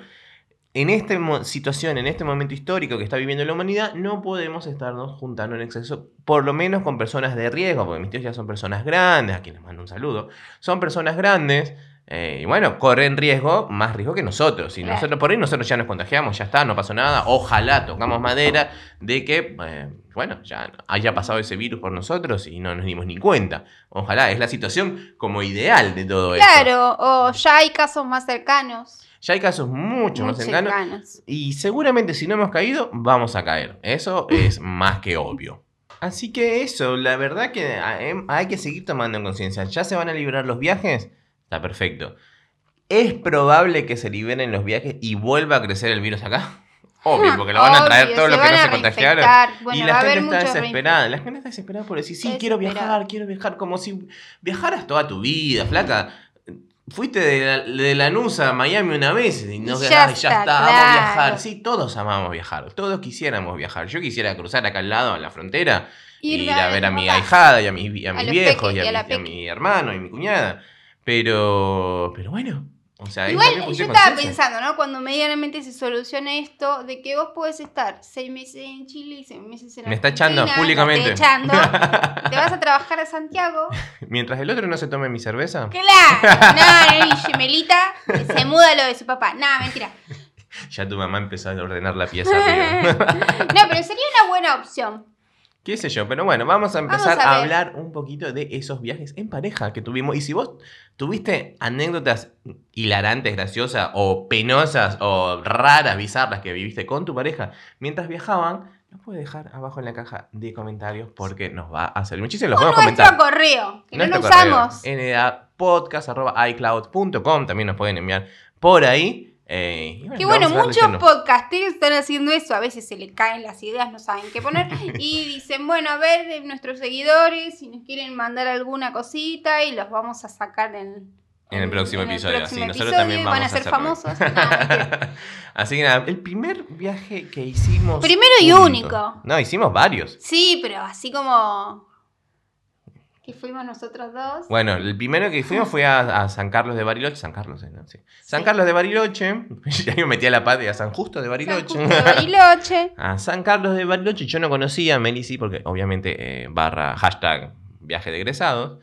Speaker 1: en esta situación, en este momento histórico que está viviendo la humanidad, no podemos estarnos juntando en exceso, por lo menos con personas de riesgo, porque mis tíos ya son personas grandes, a quienes mando un saludo, son personas grandes. eh, y bueno, corren riesgo, más riesgo que nosotros. Y
Speaker 2: Claro.
Speaker 1: nosotros, por ahí nosotros ya nos contagiamos, ya está, no pasó nada. Ojalá tocamos madera de que, eh, bueno, ya haya pasado ese virus por nosotros y no nos dimos ni cuenta. Ojalá, es la situación como ideal de todo esto.
Speaker 2: Claro, o ya hay casos más cercanos.
Speaker 1: Ya hay casos mucho más cercanos. Y seguramente si no hemos caído, vamos a caer. Eso es más que obvio. Así que eso, la verdad que hay hay que seguir tomando en conciencia. Ya se van a liberar los viajes, está perfecto. ¿Es probable que se liberen los viajes y vuelva a crecer el virus acá? (laughs) Obvio, porque lo van a traer
Speaker 2: Obvio,
Speaker 1: todo lo
Speaker 2: se
Speaker 1: que no se contagiaron.
Speaker 2: Bueno,
Speaker 1: y la gente está desesperada. La gente está desesperada por decir, sí, quiero viajar, quiero viajar. Como si viajaras toda tu vida, flaca. Fuiste de, la, de Lanús a Miami una vez y no
Speaker 2: Ya
Speaker 1: "Ay, ya
Speaker 2: está,
Speaker 1: está, vamos a
Speaker 2: claro.
Speaker 1: viajar. Sí, todos amamos viajar. Todos quisiéramos viajar. Yo quisiera cruzar acá al lado, a la frontera,
Speaker 2: Ir
Speaker 1: ir
Speaker 2: a
Speaker 1: ver a mi ahijada y a, mi, a mis viejos
Speaker 2: peques
Speaker 1: y
Speaker 2: y
Speaker 1: a, mi, a mi hermano y mi cuñada. Pero, pero bueno. O sea, ahí
Speaker 2: Igual yo estaba
Speaker 1: conciencia.
Speaker 2: pensando, ¿no? Cuando medianamente se solucione esto, de que vos podés estar seis meses en Chile y seis meses en
Speaker 1: Me está echando
Speaker 2: Argentina,
Speaker 1: públicamente.
Speaker 2: Te echando, (laughs) te vas a trabajar a Santiago. (laughs)
Speaker 1: Mientras el otro no se tome mi cerveza,
Speaker 2: Claro, (laughs) no, no, y Gemelita se muda lo de su papá. Nada, mentira.
Speaker 1: ya tu mamá empezó a ordenar la pieza.
Speaker 2: No, pero sería una buena opción.
Speaker 1: ¿Qué sé yo? Pero bueno, vamos a empezar
Speaker 2: Vamos a
Speaker 1: hablar un poquito de esos viajes en pareja que tuvimos. Y si vos tuviste anécdotas hilarantes, graciosas, o penosas, o raras, bizarras que viviste con tu pareja mientras viajaban, los puedes dejar abajo en la caja de comentarios porque nos va a hacer muchísimo. Los
Speaker 2: O nuestro
Speaker 1: comentar.
Speaker 2: correo, que no lo usamos.
Speaker 1: nadapodcast.icloud.com también nos pueden enviar por ahí. Eh, y
Speaker 2: Que bueno, muchos
Speaker 1: leyendo.
Speaker 2: podcasteros están haciendo eso. A veces se les caen las ideas, no saben qué poner. (laughs) Y dicen, bueno, a ver, de nuestros seguidores, si nos quieren mandar alguna cosita y los vamos a sacar en,
Speaker 1: En el próximo
Speaker 2: en el
Speaker 1: episodio,
Speaker 2: próximo
Speaker 1: sí, nosotros
Speaker 2: episodio
Speaker 1: también
Speaker 2: y
Speaker 1: vamos
Speaker 2: van a ser famosos. (laughs)
Speaker 1: Así que nada, el primer viaje que hicimos.
Speaker 2: Primero y único.
Speaker 1: No, hicimos varios.
Speaker 2: sí, pero así como que fuimos nosotros dos.
Speaker 1: Bueno, el primero que fuimos fue a, a San Carlos de Bariloche. San Carlos, ¿eh? ¿no? Sí. San
Speaker 2: Sí.
Speaker 1: Carlos de Bariloche. (laughs) Ya me metí a la patria, a San Justo de
Speaker 2: San
Speaker 1: Bariloche.
Speaker 2: Justo de (laughs) Bariloche.
Speaker 1: a San Carlos de Bariloche. Yo no conocía a Meli, sí, porque obviamente eh, barra hashtag viaje de egresados.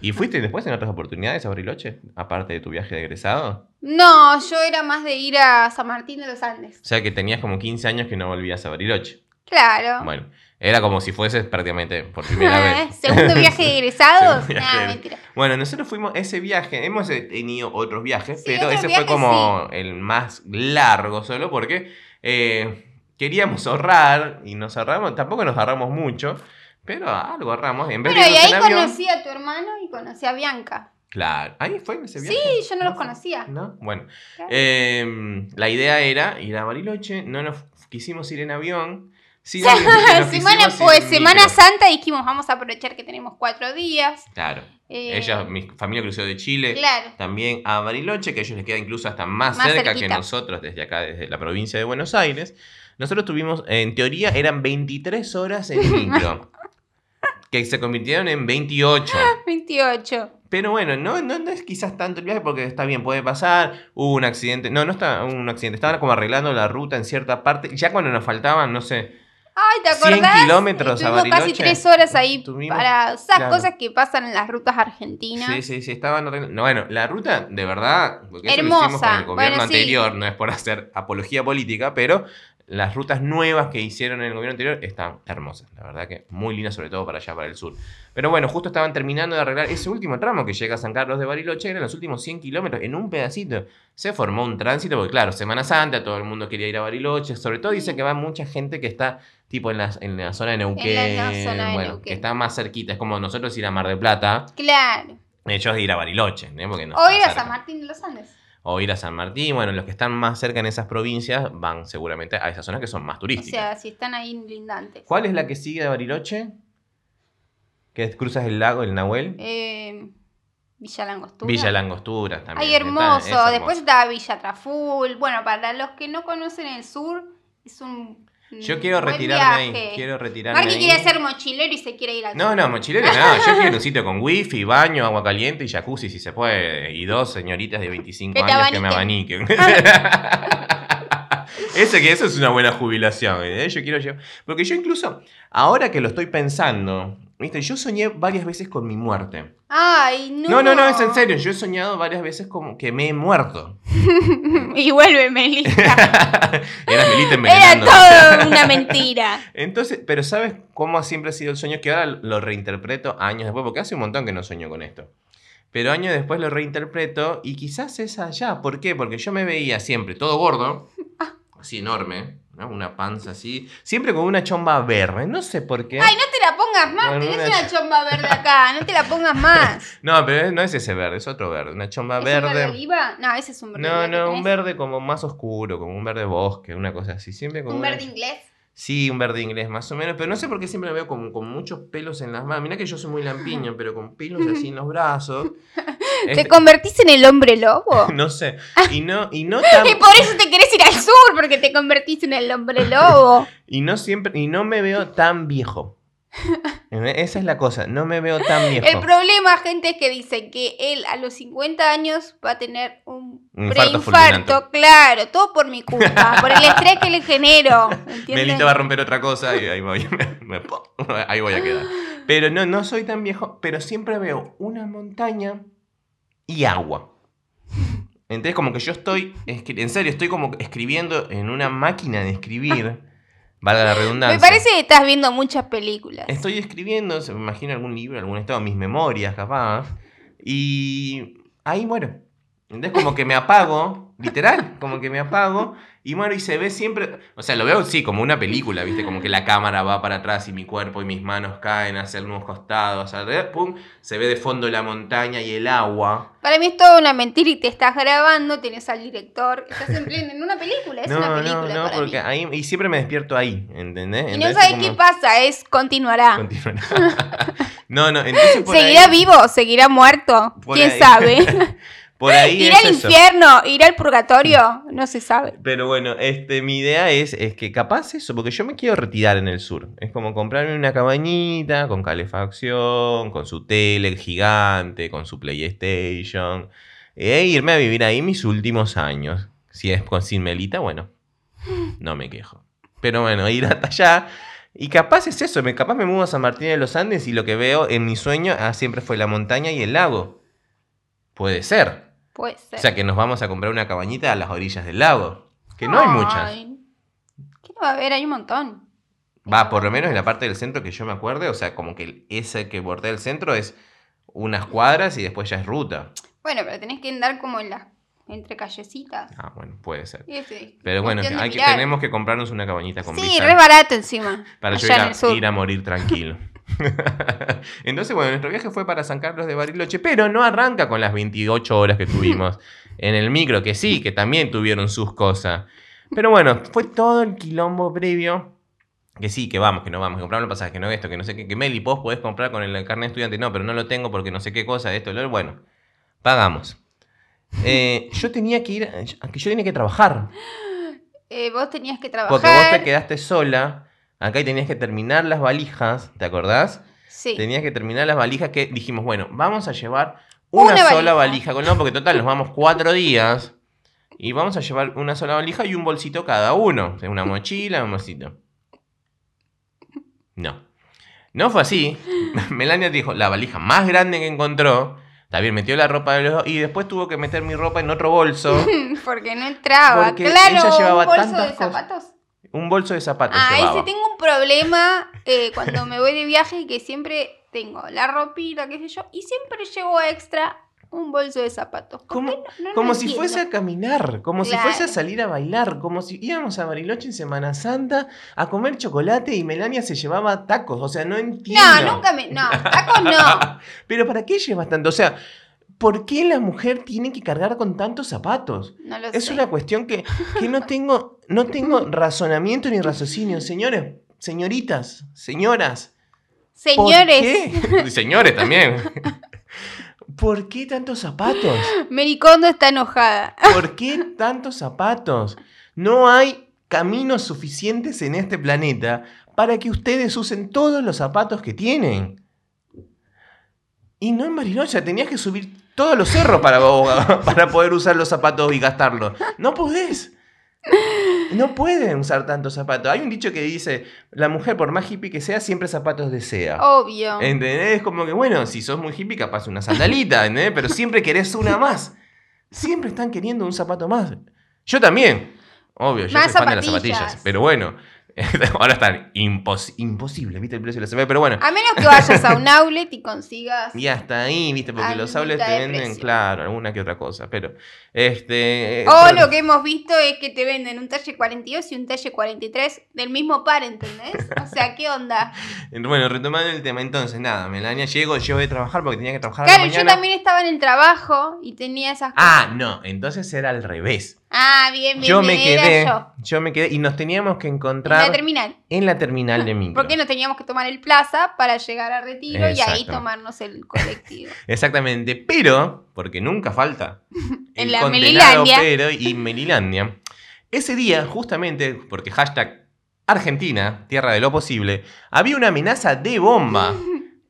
Speaker 1: ¿Y fuiste después en otras oportunidades a Bariloche? Aparte de tu viaje de egresado.
Speaker 2: No, yo era más de ir a San Martín de los Andes.
Speaker 1: O sea que tenías como 15 años que no volvías a Bariloche.
Speaker 2: Claro.
Speaker 1: Bueno, era como si fueses prácticamente por primera vez. (laughs)
Speaker 2: Segundo viaje de (laughs) egresados. Mentira.
Speaker 1: Bueno, nosotros fuimos ese viaje, hemos tenido otros viajes,
Speaker 2: Sí,
Speaker 1: pero ese fue como el más largo solo porque eh, queríamos ahorrar y nos ahorramos, tampoco nos ahorramos mucho, pero algo ahorramos. En vez
Speaker 2: Bueno,
Speaker 1: de
Speaker 2: y ahí
Speaker 1: en avión,
Speaker 2: conocí a tu hermano y conocí a Bianca.
Speaker 1: Claro, ahí fue ese viaje.
Speaker 2: Sí, yo no los conocía.
Speaker 1: ¿No? Bueno,
Speaker 2: Claro.
Speaker 1: eh, la idea era ir a Bariloche, no nos quisimos ir en avión. Sí (laughs) nos
Speaker 2: semana pues, Semana
Speaker 1: micro.
Speaker 2: Santa dijimos, vamos a aprovechar que tenemos cuatro días.
Speaker 1: Claro,
Speaker 2: Eh,
Speaker 1: ella, mi familia creció de Chile.
Speaker 2: Claro.
Speaker 1: también a Bariloche, que a ellos les queda incluso hasta más,
Speaker 2: Más
Speaker 1: cerca que nosotros desde acá, desde la provincia de Buenos Aires. Nosotros tuvimos, en teoría, eran 23 horas en micro, (laughs) que se convirtieron en 28.
Speaker 2: 28. (laughs)
Speaker 1: Pero bueno, no, no, no es quizás tanto el viaje porque está bien, puede pasar, hubo un accidente, no, no está un accidente, estaban como arreglando la ruta en cierta parte, ya cuando nos faltaban, no sé,
Speaker 2: Ay, ¿te
Speaker 1: 100
Speaker 2: acordás?
Speaker 1: kilómetros a
Speaker 2: Estuvimos casi
Speaker 1: Bariloche.
Speaker 2: tres horas ahí
Speaker 1: Tuvimos-
Speaker 2: para esas
Speaker 1: claro.
Speaker 2: cosas que pasan en las rutas argentinas.
Speaker 1: Sí, sí, sí, estaban. No, bueno, la ruta, de verdad, porque eso lo
Speaker 2: Hermosa.
Speaker 1: hicimos con el gobierno
Speaker 2: Bueno, sí.
Speaker 1: anterior, no es por hacer apología política, pero las rutas nuevas que hicieron en el gobierno anterior están hermosas. La verdad que muy lindas, sobre todo para allá, para el sur. Pero bueno, justo estaban terminando de arreglar ese último tramo que llega a San Carlos de Bariloche, eran los últimos 100 kilómetros, en un pedacito. Se formó un tránsito, porque claro, Semana Santa, todo el mundo quería ir a Bariloche. Sobre todo dice que va mucha gente que está tipo en la, en la zona de Neuquén,
Speaker 2: la zona de
Speaker 1: bueno,
Speaker 2: Neuquén.
Speaker 1: que está más cerquita. Es como nosotros ir a Mar del Plata.
Speaker 2: Claro.
Speaker 1: Ellos ir a Bariloche. Porque no
Speaker 2: o ir a. San Martín de los Andes.
Speaker 1: O ir a San Martín. Bueno, los que están más cerca en esas provincias van seguramente a esas zonas que son más
Speaker 2: O
Speaker 1: turísticas.
Speaker 2: sea, si están ahí lindantes.
Speaker 1: ¿Cuál es la que sigue de Bariloche? Que cruzas el lago, el Nahuel.
Speaker 2: Eh, Villa Langostura.
Speaker 1: Villa Langostura también.
Speaker 2: Ay,
Speaker 1: Está-
Speaker 2: hermoso.
Speaker 1: es hermoso.
Speaker 2: Después está Villa Traful. Bueno, para los que no conocen el sur, es un.
Speaker 1: Yo
Speaker 2: un
Speaker 1: quiero
Speaker 2: buen
Speaker 1: retirarme
Speaker 2: viaje.
Speaker 1: ahí. Quiero retirarme
Speaker 2: Marky
Speaker 1: ahí.
Speaker 2: quiere ser mochilero y se quiere ir al
Speaker 1: No, no, mochilero nada. Yo quiero un sitio con wifi, baño, agua caliente y jacuzzi si se puede. Y dos señoritas de 25
Speaker 2: Que te
Speaker 1: años que me abaniquen. (laughs) Eso, que eso es una buena jubilación. ¿eh? Yo quiero llevar- Porque yo incluso, ahora que lo estoy pensando, ¿viste? Yo soñé varias veces con mi muerte.
Speaker 2: Ay, no.
Speaker 1: No, no, no, es en serio. Yo he soñado varias veces como que me he muerto. (laughs)
Speaker 2: y vuelve Melissa. (laughs)
Speaker 1: Era Melita
Speaker 2: Era todo una mentira. (laughs)
Speaker 1: Entonces, pero ¿sabes cómo siempre ha sido el sueño? Que ahora lo reinterpreto años después, porque hace un montón que no sueño con esto. Pero años después lo reinterpreto y quizás es allá. ¿Por qué? Porque yo me veía siempre todo gordo, así enorme, ¿no? Una panza así. Siempre con una chomba verde. No sé por qué.
Speaker 2: Ay, no te la pongas más,
Speaker 1: Bueno,
Speaker 2: tenés
Speaker 1: una
Speaker 2: una chomba verde acá, no te la pongas más. (laughs)
Speaker 1: No, pero no es ese verde, es otro verde. Una chomba
Speaker 2: ¿Es un
Speaker 1: verde.
Speaker 2: verde oliva? No, ese es un verde
Speaker 1: No, no, un verde como más oscuro, como un verde bosque, una cosa así. Siempre con
Speaker 2: ¿Un
Speaker 1: una
Speaker 2: verde inglés?
Speaker 1: Sí, un verde inglés más o menos, pero no sé por qué siempre me veo con, con muchos pelos en las manos. Mirá que yo soy muy lampiño, pero con pelos así en los brazos. (laughs)
Speaker 2: ¿Te
Speaker 1: Este,
Speaker 2: convertís en el hombre lobo? (laughs)
Speaker 1: no sé. Y no, y no (laughs) tan-
Speaker 2: Y por eso te querés ir al sur, porque te convertís en el hombre lobo.
Speaker 1: y no siempre, y no me veo tan viejo. Esa es la cosa, no me veo tan (laughs) viejo.
Speaker 2: El problema, gente, es que dicen que él a los 50 años va a tener un,
Speaker 1: Un infarto
Speaker 2: preinfarto. Claro, todo por mi culpa, por el estrés que le genero.
Speaker 1: Melita va a romper otra cosa y ahí voy, (laughs) me- me- ahí voy a quedar. Pero no, no soy tan viejo, pero siempre veo una montaña y agua. Entonces como que yo estoy, en serio, estoy como escribiendo en una máquina de escribir, valga la redundancia.
Speaker 2: Me parece que estás viendo muchas películas.
Speaker 1: Estoy escribiendo, se me imagino algún libro, algún estado, mis memorias capaz, y ahí muero. Entonces como que me apago, literal, como que me apago y muero y se ve siempre, o sea, lo veo sí como una película, ¿viste? Como que la cámara va para atrás y mi cuerpo y mis manos caen hacia algunos costados, alrededor, pum, se ve de fondo la montaña y el agua.
Speaker 2: Para mí es toda una mentira y te estás grabando, tenés al director, estás en, en una película, es
Speaker 1: no,
Speaker 2: una
Speaker 1: no,
Speaker 2: película
Speaker 1: no,
Speaker 2: para
Speaker 1: porque
Speaker 2: mí.
Speaker 1: ahí, y siempre me despierto ahí, ¿entendés?
Speaker 2: Y no sabes
Speaker 1: como-
Speaker 2: qué pasa, es continuará.
Speaker 1: Continuará. (laughs) no, no, entonces por
Speaker 2: ¿Seguirá
Speaker 1: ahí,
Speaker 2: vivo seguirá muerto?
Speaker 1: por
Speaker 2: ¿Quién
Speaker 1: ahí-
Speaker 2: sabe? (laughs)
Speaker 1: por ahí (gasps)
Speaker 2: ¿Irá
Speaker 1: es
Speaker 2: al
Speaker 1: eso.
Speaker 2: infierno? ¿Irá al purgatorio? No se sabe.
Speaker 1: Pero bueno, este, mi idea es, es que capaz eso, porque yo me quiero retirar en el sur. Es como comprarme una cabañita con calefacción, con su tele gigante, con su PlayStation, e irme a vivir ahí mis últimos años. Si es con sin Melita, bueno, no me quejo. Pero bueno, ir hasta allá. Y capaz es eso, me, capaz me mudo a San Martín de los Andes y lo que veo en mi sueño ah, siempre fue la montaña y el lago. Puede ser.
Speaker 2: Puede ser.
Speaker 1: O sea, que nos vamos a comprar una cabañita a las orillas del lago. Que no hay muchas.
Speaker 2: ¿Qué no va a haber? Hay un montón.
Speaker 1: Va, por lo menos en la parte del centro que yo me acuerde, o sea, como que ese que bordea el centro es unas cuadras y después ya es ruta.
Speaker 2: Bueno, pero tenés que andar como en las entre callecitas.
Speaker 1: Ah, bueno, puede ser.
Speaker 2: Ese,
Speaker 1: Pero bueno, hay que, tenemos que comprarnos una cabañita con
Speaker 2: Sí, re barato encima.
Speaker 1: para yo a, ir a morir tranquilo. (laughs) (laughs) Entonces, bueno, nuestro viaje fue para San Carlos de Bariloche, pero no arranca con las 28 horas que tuvimos en el micro, que sí, que también tuvieron sus cosas. Pero bueno, fue todo el quilombo previo. Que sí, que vamos, que no vamos, que compramos el pasaje, que no esto, que no sé qué, que Meli, vos podés comprar con el carnet estudiante, no, pero no lo tengo porque no sé qué cosa, esto, lo bueno, pagamos. Eh, yo tenía que ir, yo tenía que trabajar,
Speaker 2: Eh, vos tenías que trabajar.
Speaker 1: porque vos te quedaste sola, acá tenías que terminar las valijas, ¿te acordás?
Speaker 2: Sí.
Speaker 1: Tenías que terminar las valijas que dijimos, bueno, vamos a llevar una,
Speaker 2: Una
Speaker 1: sola
Speaker 2: valija.
Speaker 1: valija, no, porque total, nos vamos cuatro días y vamos a llevar una sola valija y un bolsito cada uno, una mochila, un bolsito. No. No fue así. (laughs) Melania dijo, la valija más grande que encontró, también metió la ropa de los dos y después tuvo que meter mi ropa en otro bolso, (laughs)
Speaker 2: Porque no entraba.
Speaker 1: Porque
Speaker 2: claro,
Speaker 1: ella llevaba
Speaker 2: un bolso
Speaker 1: tantas
Speaker 2: de
Speaker 1: cosas. Un bolso de zapatos
Speaker 2: Ah,
Speaker 1: llevaba.
Speaker 2: ese tengo un problema eh, cuando me voy de viaje que siempre tengo la ropita, qué sé yo, y siempre llevo extra un bolso de zapatos. ¿Por
Speaker 1: ¿Cómo-
Speaker 2: qué no- no lo
Speaker 1: Como si fuese a caminar, como si fuese a salir a bailar, como si íbamos a Bariloche en Semana Santa a comer chocolate y Melania se llevaba tacos. O sea, no entiendo.
Speaker 2: No, nunca me. No, tacos no. (laughs)
Speaker 1: Pero ¿para qué llevas tanto? O sea, ¿por qué la mujer tiene que cargar con tantos zapatos?
Speaker 2: No lo
Speaker 1: Es
Speaker 2: sé.
Speaker 1: una cuestión que, que no tengo, no (laughs) tengo razonamiento ni raciocinio. Señores, señoritas, señoras. ¿por
Speaker 2: Señores,
Speaker 1: qué? Y Señores también. (laughs) ¿Por qué tantos zapatos?
Speaker 2: Mericondo está enojada.
Speaker 1: ¿Por qué tantos zapatos? No hay caminos suficientes en este planeta para que ustedes usen todos los zapatos que tienen. Y no en Bariloche, tenías que subir todos los cerros para, (laughs) para poder usar los zapatos y gastarlos. No podés. No pueden usar tantos zapatos. Hay un dicho que dice, la mujer por más hippie que sea, siempre zapatos desea.
Speaker 2: Obvio.
Speaker 1: ¿Entendés? Es como que, bueno, si sos muy hippie, capaz una sandalita, ¿entendés? Pero siempre querés una más. Siempre están queriendo un zapato más. Yo también. Obvio, yo
Speaker 2: Más
Speaker 1: soy fan de las
Speaker 2: zapatillas.
Speaker 1: Pero bueno, (laughs) Ahora están impos- imposible, ¿viste? El precio de la CB, pero bueno.
Speaker 2: A menos que vayas a un outlet y consigas.
Speaker 1: Y hasta ahí, ¿viste? Porque los outlets te
Speaker 2: de
Speaker 1: venden,
Speaker 2: precio.
Speaker 1: claro, alguna que otra cosa, pero. Este. eh,
Speaker 2: O
Speaker 1: pero-
Speaker 2: lo que hemos visto es que te venden un talle 42 y un talle 43 del mismo par, ¿entendés? O sea, ¿qué onda? (laughs)
Speaker 1: Bueno, retomando el tema, entonces, nada, Melania, llego, yo voy a trabajar porque tenía que trabajar a la
Speaker 2: Claro, yo
Speaker 1: mañana.
Speaker 2: también estaba en el trabajo y tenía esas cosas.
Speaker 1: Ah, no, entonces era al revés.
Speaker 2: Ah, bien, bien.
Speaker 1: Yo me
Speaker 2: bien, era
Speaker 1: quedé,
Speaker 2: yo.
Speaker 1: yo me quedé y nos teníamos que
Speaker 2: En
Speaker 1: encontrar
Speaker 2: la terminal.
Speaker 1: en la terminal de (laughs) micro.
Speaker 2: Porque nos teníamos que tomar el plaza para llegar a Retiro y ahí tomarnos el colectivo. (laughs)
Speaker 1: Exactamente, pero, porque nunca falta (laughs)
Speaker 2: En
Speaker 1: el
Speaker 2: la Melilandia.
Speaker 1: pero y Melilandia. Ese día, justamente, porque hashtag Argentina, tierra de lo posible, había una amenaza de bomba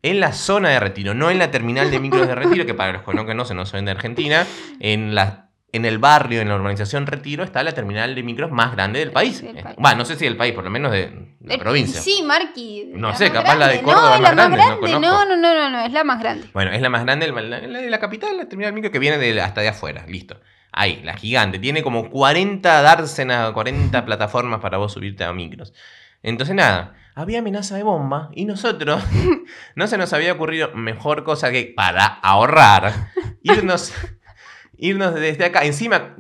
Speaker 1: en la zona de retiro, no en la terminal de micros de retiro, que para los que no conocen no son de Argentina, en la en el barrio, en la urbanización Retiro, está la terminal de micros más grande del país.
Speaker 2: Del país.
Speaker 1: Va, no sé si del país, por lo menos de la
Speaker 2: Eh,
Speaker 1: provincia.
Speaker 2: Sí, Marqui.
Speaker 1: No sé, capaz la de. Córdoba
Speaker 2: no,
Speaker 1: es
Speaker 2: la
Speaker 1: más grande, no
Speaker 2: grande. No, no, no, no, no, es la más grande.
Speaker 1: Bueno, es la más grande, la, la- de capital, la terminal micro que viene de, hasta de afuera, listo. Ahí, la gigante. Tiene como 40 dársenas, 40 (laughs) plataformas para vos subirte a micros. Entonces, nada, había amenaza de bomba y nosotros (laughs) no se nos había ocurrido mejor cosa que para ahorrar (laughs) irnos, irnos desde acá. Encima,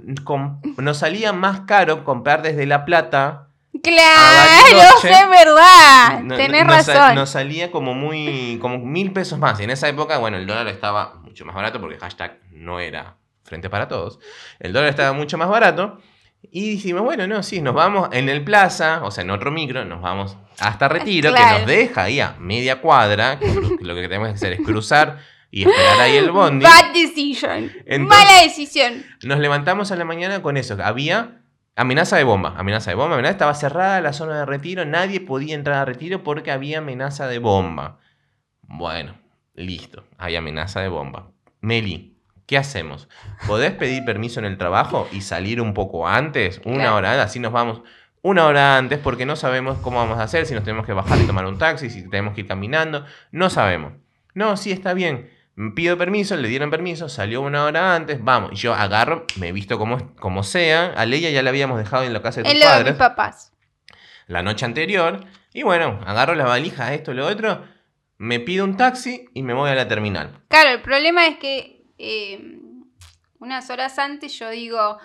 Speaker 1: nos salía más caro comprar desde La Plata.
Speaker 2: Claro, es verdad.
Speaker 1: No-
Speaker 2: Tenés
Speaker 1: no- nos,
Speaker 2: razón.
Speaker 1: Nos salía como muy, como mil pesos más. Y en esa época, bueno, el dólar estaba mucho más barato porque hashtag no era frente para todos. El dólar estaba mucho más barato. Y dijimos, bueno, no, sí, nos vamos en el plaza, o sea, en otro micro, nos vamos hasta Retiro, que nos deja ahí a media cuadra. que lo que tenemos que hacer es cruzar y esperar ahí el bondi. (laughs)
Speaker 2: Bad decision.
Speaker 1: Entonces-
Speaker 2: Mala decisión.
Speaker 1: Nos levantamos a la mañana con eso. Había amenaza de bomba. Amenaza de bomba. amenaza- Estaba cerrada la zona de retiro. Nadie podía entrar a retiro porque había amenaza de bomba. Bueno, listo. Hay amenaza de bomba. Meli, ¿qué hacemos? ¿Podés pedir permiso en el trabajo y salir un poco antes? Una
Speaker 2: Claro.
Speaker 1: hora antes. Así nos vamos una hora antes porque no sabemos cómo vamos a hacer. Si nos tenemos que bajar y tomar un taxi, si tenemos que ir caminando. No sabemos. No, sí, está bien. Pido permiso, le dieron permiso, salió una hora antes, vamos. Y yo agarro, me he visto como, como sea. A Leia ya la habíamos dejado en la casa de tus
Speaker 2: lo de
Speaker 1: padres
Speaker 2: mis papás.
Speaker 1: la noche anterior. Y bueno, agarro la valija, esto, lo otro. Me pido un taxi y me voy a la terminal.
Speaker 2: Claro, el problema es que eh, unas horas antes yo digo,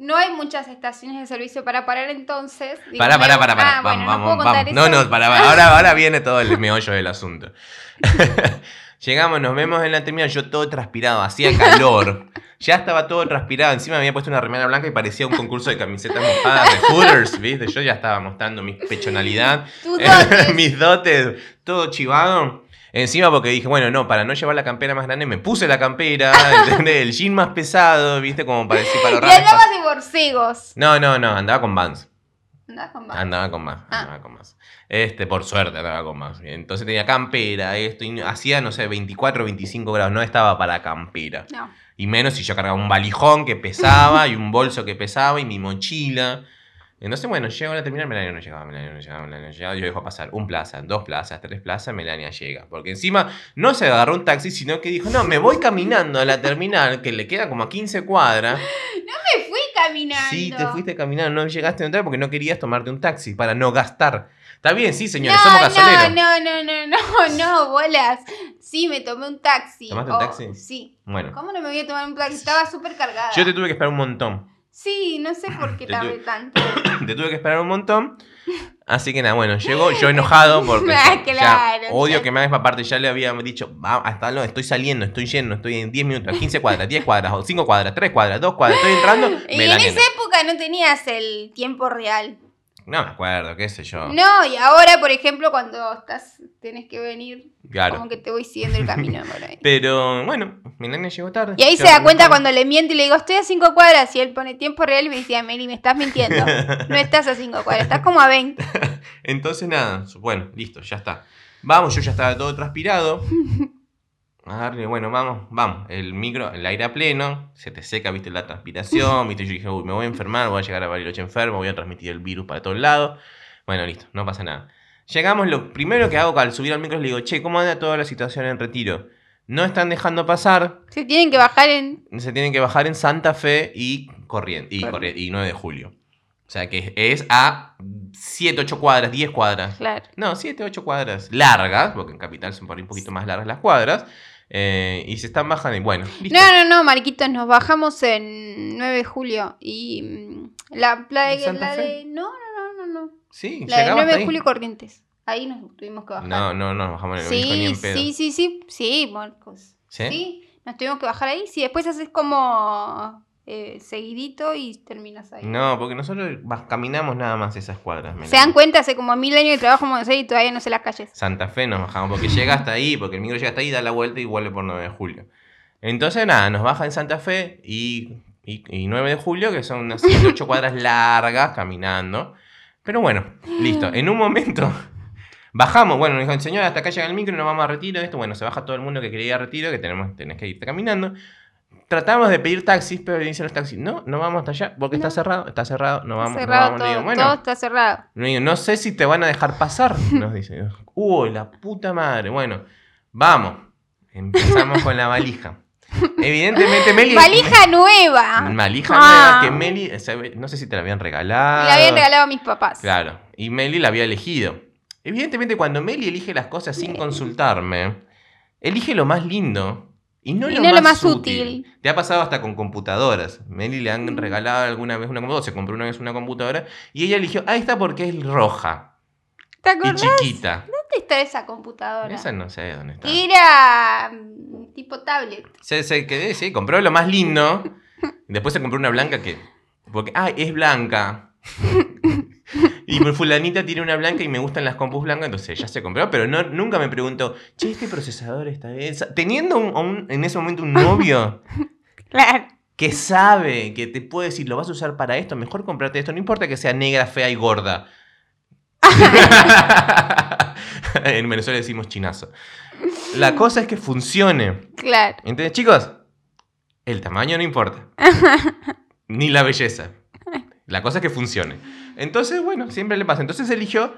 Speaker 2: no hay muchas estaciones de servicio para parar entonces. Digo,
Speaker 1: Pará,
Speaker 2: me-
Speaker 1: pará, pará, pará.
Speaker 2: Ah,
Speaker 1: vamos,
Speaker 2: bueno,
Speaker 1: vamos,
Speaker 2: no
Speaker 1: vamos. No, no, pará, pará. Ahora, ahora viene todo el meollo del asunto. (laughs) Llegamos, nos vemos en la terminal, yo todo transpirado, hacía calor. Ya estaba todo transpirado, encima me había puesto una remera blanca y parecía un concurso de camisetas mojadas de Hooters, ¿viste? Yo ya estaba mostrando mi pechonalidad, (laughs)
Speaker 2: dotes.
Speaker 1: mis dotes, todo chivado. Encima porque dije, bueno, no, para no llevar la campera más grande, me puse la campera, (laughs) ¿entendés? el jean más pesado, ¿viste? Como para
Speaker 2: Y
Speaker 1: ahorrar espacio.
Speaker 2: andabas de borcegos.
Speaker 1: No, no, no, andaba con Vans.
Speaker 2: Andabas con
Speaker 1: Andaba con más,
Speaker 2: Ah.
Speaker 1: andaba con más. Este, por suerte andaba con más. Entonces tenía campera, esto, y hacía, no sé, 24 25 grados, no estaba para campera.
Speaker 2: No.
Speaker 1: Y menos si yo cargaba un valijón que pesaba y un bolso que pesaba y mi mochila. Entonces, bueno, llego a la terminal, Melania no llegaba, Melania no llegaba, Melania no llegaba. Yo dejo pasar un plaza, dos plazas, tres plazas, Melania llega. Porque encima no se agarró un taxi, sino que dijo, no, me voy caminando a la terminal, que le queda como a 15 cuadras. (laughs)
Speaker 2: Me fui caminando.
Speaker 1: Sí, te fuiste caminando, no llegaste a entrar porque no querías tomarte un taxi para no gastar. Está bien, sí,
Speaker 2: No,
Speaker 1: señores, somos gasoleros.
Speaker 2: no, no, no, no, no, (laughs) no, bolas. Sí, me tomé un taxi.
Speaker 1: ¿Tomaste un
Speaker 2: Oh,
Speaker 1: taxi?
Speaker 2: Sí.
Speaker 1: Bueno,
Speaker 2: ¿Cómo no me voy a tomar un taxi? Estaba súper cargada.
Speaker 1: yo te tuve que esperar un montón.
Speaker 2: Sí, no sé por qué tardé tanto. (coughs)
Speaker 1: Te tuve que esperar un montón. Así que nada, bueno, llegó yo enojado porque (laughs)
Speaker 2: Ah,
Speaker 1: ya
Speaker 2: claro,
Speaker 1: odio
Speaker 2: ya.
Speaker 1: que me hagas aparte. Ya le había dicho, va, hasta lo, estoy saliendo, estoy lleno, estoy en 10 minutos, 15 cuadras, 10 cuadras, o 5 cuadras, 3 cuadras, 2 cuadras, estoy entrando. (laughs)
Speaker 2: Y en esa época no tenías el tiempo real.
Speaker 1: No. me acuerdo, qué sé yo.
Speaker 2: No, y ahora, por ejemplo, cuando estás, tenés que venir,
Speaker 1: Claro.
Speaker 2: como que te voy siguiendo el camino por ahí. (laughs)
Speaker 1: Pero bueno, Melania llegó tarde.
Speaker 2: Y ahí se da cuenta cuando le miento y le digo, estoy a 5 cuadras. Y él pone tiempo real y me decía, Meli, me estás mintiendo. No estás a 5 cuadras, estás como a 20. (laughs)
Speaker 1: Entonces nada, bueno, listo, ya está. Vamos, yo ya estaba todo transpirado. (laughs) Bueno, vamos, vamos. El micro, el aire a pleno, se te seca, viste, la transpiración, viste, yo dije, uy, me voy a enfermar, voy a llegar a Bariloche enfermo, voy a transmitir el virus para todos lados. Bueno, listo, no pasa nada. Llegamos, lo primero que hago al subir al micro es le digo, che, ¿cómo anda toda la situación en retiro? No están dejando pasar,
Speaker 2: Se tienen que bajar en...
Speaker 1: se tienen que bajar en Santa Fe y Corriente, y, y 9 de julio. O sea que es a 7, 8 cuadras, 10 cuadras.
Speaker 2: Claro.
Speaker 1: No, 7, 8 cuadras largas, porque en Capital son por ahí un poquito más largas las cuadras. Eh, y se están bajando y bueno, listo.
Speaker 2: No, no, no, Mariquitos, nos bajamos en 9 de julio y mm, la, la de,
Speaker 1: ¿En Santa
Speaker 2: la de- no, no, no, no, no.
Speaker 1: Sí,
Speaker 2: La de
Speaker 1: llegaba
Speaker 2: 9
Speaker 1: hasta
Speaker 2: de
Speaker 1: ahí.
Speaker 2: julio Corrientes. Ahí nos tuvimos que bajar.
Speaker 1: No, no, no, bajamos en el obelisco ni
Speaker 2: sí,
Speaker 1: en pedo.
Speaker 2: sí, sí, sí, sí, Marcos.
Speaker 1: ¿Sí?
Speaker 2: ¿Sí? nos tuvimos que bajar ahí. Sí, después haces como eh, seguidito y terminas ahí.
Speaker 1: No, porque nosotros caminamos nada más esas cuadras.
Speaker 2: Se dan cuenta, hace como mil años que trabajo en Buenos Aires y todavía no sé las calles.
Speaker 1: Santa Fe nos bajamos, porque llega hasta ahí, porque el micro llega hasta ahí, da la vuelta y vuelve por 9 de julio. Entonces, nada, nos baja en Santa Fe y, y, y 9 de julio, que son unas 7, 8 cuadras (laughs) largas caminando. Pero bueno, listo. En un momento (laughs) bajamos, bueno, nos dijo, señor, hasta acá llega el micro, nos vamos a retiro. Esto, bueno, se baja todo el mundo que quería ir a retiro, que tenemos, tenés que irte caminando. Tratamos de pedir taxis, pero dicen los taxis, no, no vamos hasta allá, porque está cerrado, está cerrado, no vamos,
Speaker 2: Está
Speaker 1: no
Speaker 2: cerrado
Speaker 1: vamos.
Speaker 2: Todo,
Speaker 1: digo, bueno,
Speaker 2: todo está cerrado.
Speaker 1: digo, no sé si te van a dejar pasar, nos dice. Uy, la puta madre. Bueno, vamos. Empezamos con la valija. Evidentemente, Meli.
Speaker 2: Valija nueva.
Speaker 1: Valija
Speaker 2: Ah.
Speaker 1: nueva que Meli, sabe, no sé si te la habían regalado.
Speaker 2: Le habían regalado a mis papás.
Speaker 1: Claro, y Meli la había elegido. Evidentemente, cuando Meli elige las cosas sin consultarme, elige lo más lindo y no,
Speaker 2: Y
Speaker 1: lo,
Speaker 2: no
Speaker 1: más
Speaker 2: lo más
Speaker 1: útil.
Speaker 2: útil.
Speaker 1: Te ha pasado hasta con computadoras. Meli le han
Speaker 2: Mm.
Speaker 1: regalado alguna vez una computadora, se compró una vez una computadora y ella eligió, ah, esta porque es roja
Speaker 2: ¿Te
Speaker 1: y
Speaker 2: acordás?
Speaker 1: chiquita.
Speaker 2: ¿Dónde está esa computadora?
Speaker 1: Esa no sé dónde está.
Speaker 2: Era mm, tipo tablet.
Speaker 1: Se, se quedé, sí, compró lo más lindo. y (laughs) Después se compró una blanca que. Porque, ah, es blanca. (laughs) y fulanita tiene una blanca y me gustan las compus blancas, entonces ya se compró, pero no, nunca me preguntó, che, este procesador está bien. Teniendo un- un- en ese momento un novio (laughs)
Speaker 2: Claro.
Speaker 1: que sabe, que te puede decir, lo vas a usar para esto, mejor comprarte esto, no importa que sea negra, fea y gorda. (laughs) en Venezuela decimos chinazo. La cosa es que funcione.
Speaker 2: Claro.
Speaker 1: Entonces, chicos, el tamaño no importa. (laughs) Ni la belleza. La cosa es que funcione. Entonces, bueno, siempre le pasa. Entonces eligió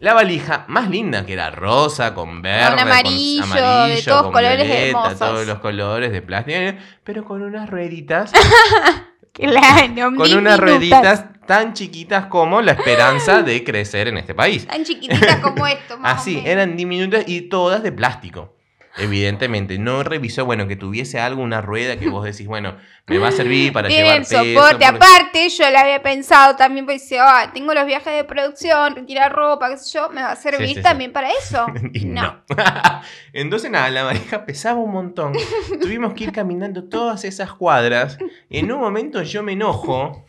Speaker 1: la valija más linda, que era rosa, con verde,
Speaker 2: amarillo,
Speaker 1: con
Speaker 2: de todos
Speaker 1: con
Speaker 2: colores
Speaker 1: violeta,
Speaker 2: hermosos.
Speaker 1: todos los colores de plástico, pero con unas rueditas, (laughs)
Speaker 2: Claro.
Speaker 1: con unas rueditas tan chiquitas como la esperanza de crecer en este país.
Speaker 2: Tan chiquititas como (laughs) esto. más o
Speaker 1: Así,
Speaker 2: menos.
Speaker 1: eran diminutas y todas de plástico. Evidentemente, no revisó, bueno, que tuviese algo, una rueda que vos decís, bueno, me va a servir (laughs) para llevar
Speaker 2: soporte.
Speaker 1: porque-
Speaker 2: Aparte, yo la había pensado también, porque dice, ah, tengo los viajes de producción, retirar ropa, qué sé yo, me va a servir
Speaker 1: Sí, sí, sí.
Speaker 2: también para eso. (laughs)
Speaker 1: Y no. (laughs) Entonces, nada, la valija pesaba un montón. Tuvimos que ir caminando todas esas cuadras. En un momento yo me enojo.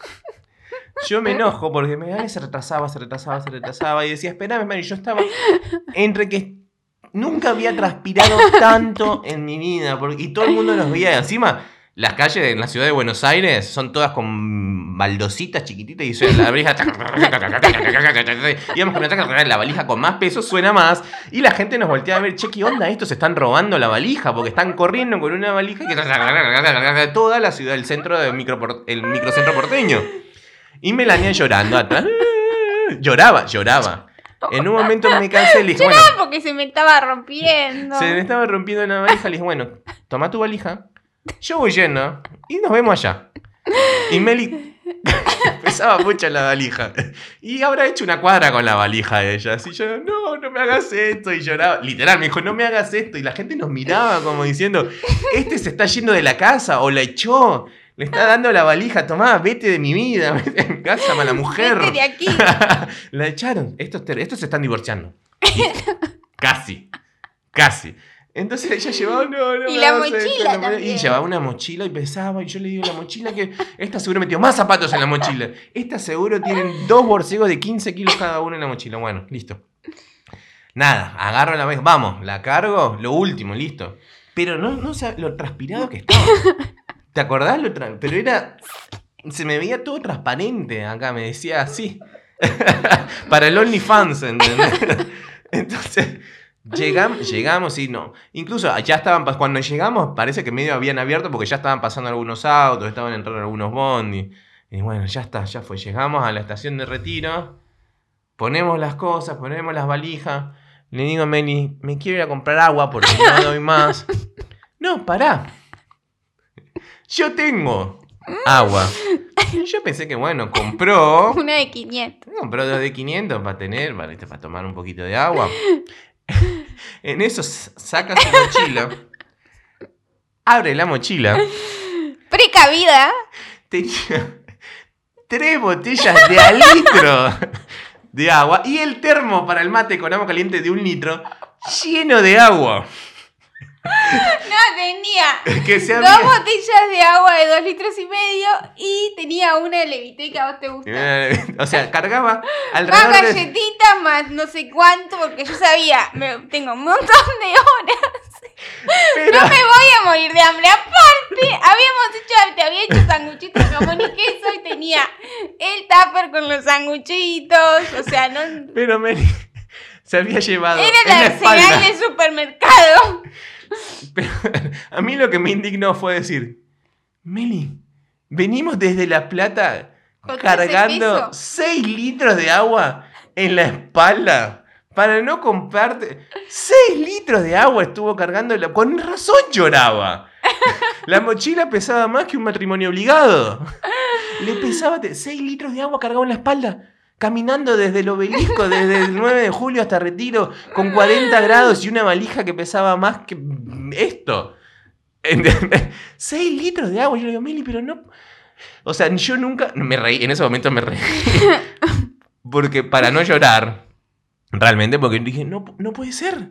Speaker 1: Yo me enojo porque me se retrasaba, se retrasaba, se retrasaba. Y decía, espérame, Mari, yo estaba entre que nunca había transpirado tanto en mi vida. Y todo el mundo nos veía. Encima, las calles en la ciudad de Buenos Aires son todas con baldositas chiquititas y suena la valija. Íbamos con la, valija con más peso, suena más. Y la gente nos voltea a ver, che, ¿qué onda? Estos están robando la valija porque están corriendo con una valija que toda la ciudad, el centro del microcentro porteño. Y Melania llorando atrás. Lloraba, lloraba. En un momento me cansé y le dije, bueno,
Speaker 2: Porque se me estaba rompiendo.
Speaker 1: se me estaba rompiendo la valija. Le dije, bueno, toma tu valija. Yo voy lleno y nos vemos allá. Y Meli (laughs) pesaba mucho la valija. Y habrá hecho una cuadra con la valija de ella. Así yo, no, no me hagas esto. Y lloraba. Literal, me dijo, no me hagas esto. Y la gente nos miraba como diciendo, este se está yendo de la casa o la echó. Le está dando la valija, tomá, vete de mi vida, (laughs) vete en casa, mala mujer.
Speaker 2: Vete de aquí. (laughs)
Speaker 1: la echaron. Estos, estos se están divorciando. (laughs) casi. Casi. Entonces ella llevaba, no, no
Speaker 2: Y la mochila
Speaker 1: no Y llevaba una mochila y pesaba. Y yo le digo, la mochila que. Esta seguro metió más zapatos en la mochila. Esta seguro tienen dos borcegos de 15 kilos cada uno en la mochila. Bueno, listo. Nada, agarro la vez, vamos, la cargo, lo último, listo. Pero no, no sé lo transpirado que estaba. ¿Te acordás? Lo Pero era. Se me veía todo transparente acá, me decía así. (laughs) Para el OnlyFans, ¿entendés? (laughs) Entonces, llegamos, llegamos y no. Incluso ya estaban, cuando llegamos, parece que medio habían abierto porque ya estaban pasando algunos autos, estaban entrando algunos bondi. Y bueno, ya está, ya fue. Llegamos a la estación de retiro, ponemos las cosas, ponemos las valijas. Le digo a Meli, me quiero ir a comprar agua porque no doy más. (laughs) No, pará. Yo tengo agua. Y (laughs) yo pensé que, bueno, compró. (laughs)
Speaker 2: Una de 500.
Speaker 1: Compró dos de 500 para tener, para, ¿viste? para tomar un poquito de agua. (laughs) En eso saca su mochila. Abre la mochila.
Speaker 2: Precavida.
Speaker 1: Tenía tres botellas de a litro de agua y el termo para el mate con agua caliente de un litro lleno de agua. (laughs)
Speaker 2: No, tenía
Speaker 1: Que
Speaker 2: dos botellas de agua de dos litros y medio y tenía una de Levité que a vos te gusta.
Speaker 1: O sea, cargaba
Speaker 2: Más
Speaker 1: alrededor de...
Speaker 2: galletitas, más no sé cuánto, porque yo sabía, me- tengo un montón de horas.
Speaker 1: Pero-
Speaker 2: No me voy a morir de hambre. Aparte, habíamos hecho, te había hecho sanguchitos de jamón y queso y tenía el tupper con los sanguchitos. O sea, no.
Speaker 1: Pero Meli se había llevado
Speaker 2: Era
Speaker 1: en la
Speaker 2: la
Speaker 1: espalda.
Speaker 2: señal de supermercado. (laughs)
Speaker 1: Pero (laughs) a mí lo que me indignó fue decir, Meli, venimos desde La Plata cargando
Speaker 2: 13 pesos.
Speaker 1: 6 litros de agua en la espalda para no comprarte. 6 litros de agua estuvo cargando. la- Con razón lloraba. (laughs) La mochila pesaba más que un matrimonio obligado. Le pesaba 6 litros de agua cargado en la espalda. Caminando desde el obelisco, desde el 9 de julio hasta Retiro, con 40 grados y una valija que pesaba más que esto. ¿Entendés? 6 litros de agua. Yo le digo, Meli, pero no. O sea, yo nunca. Me reí, en ese momento me reí. (laughs) Porque para no llorar, realmente, porque dije, no, no puede ser.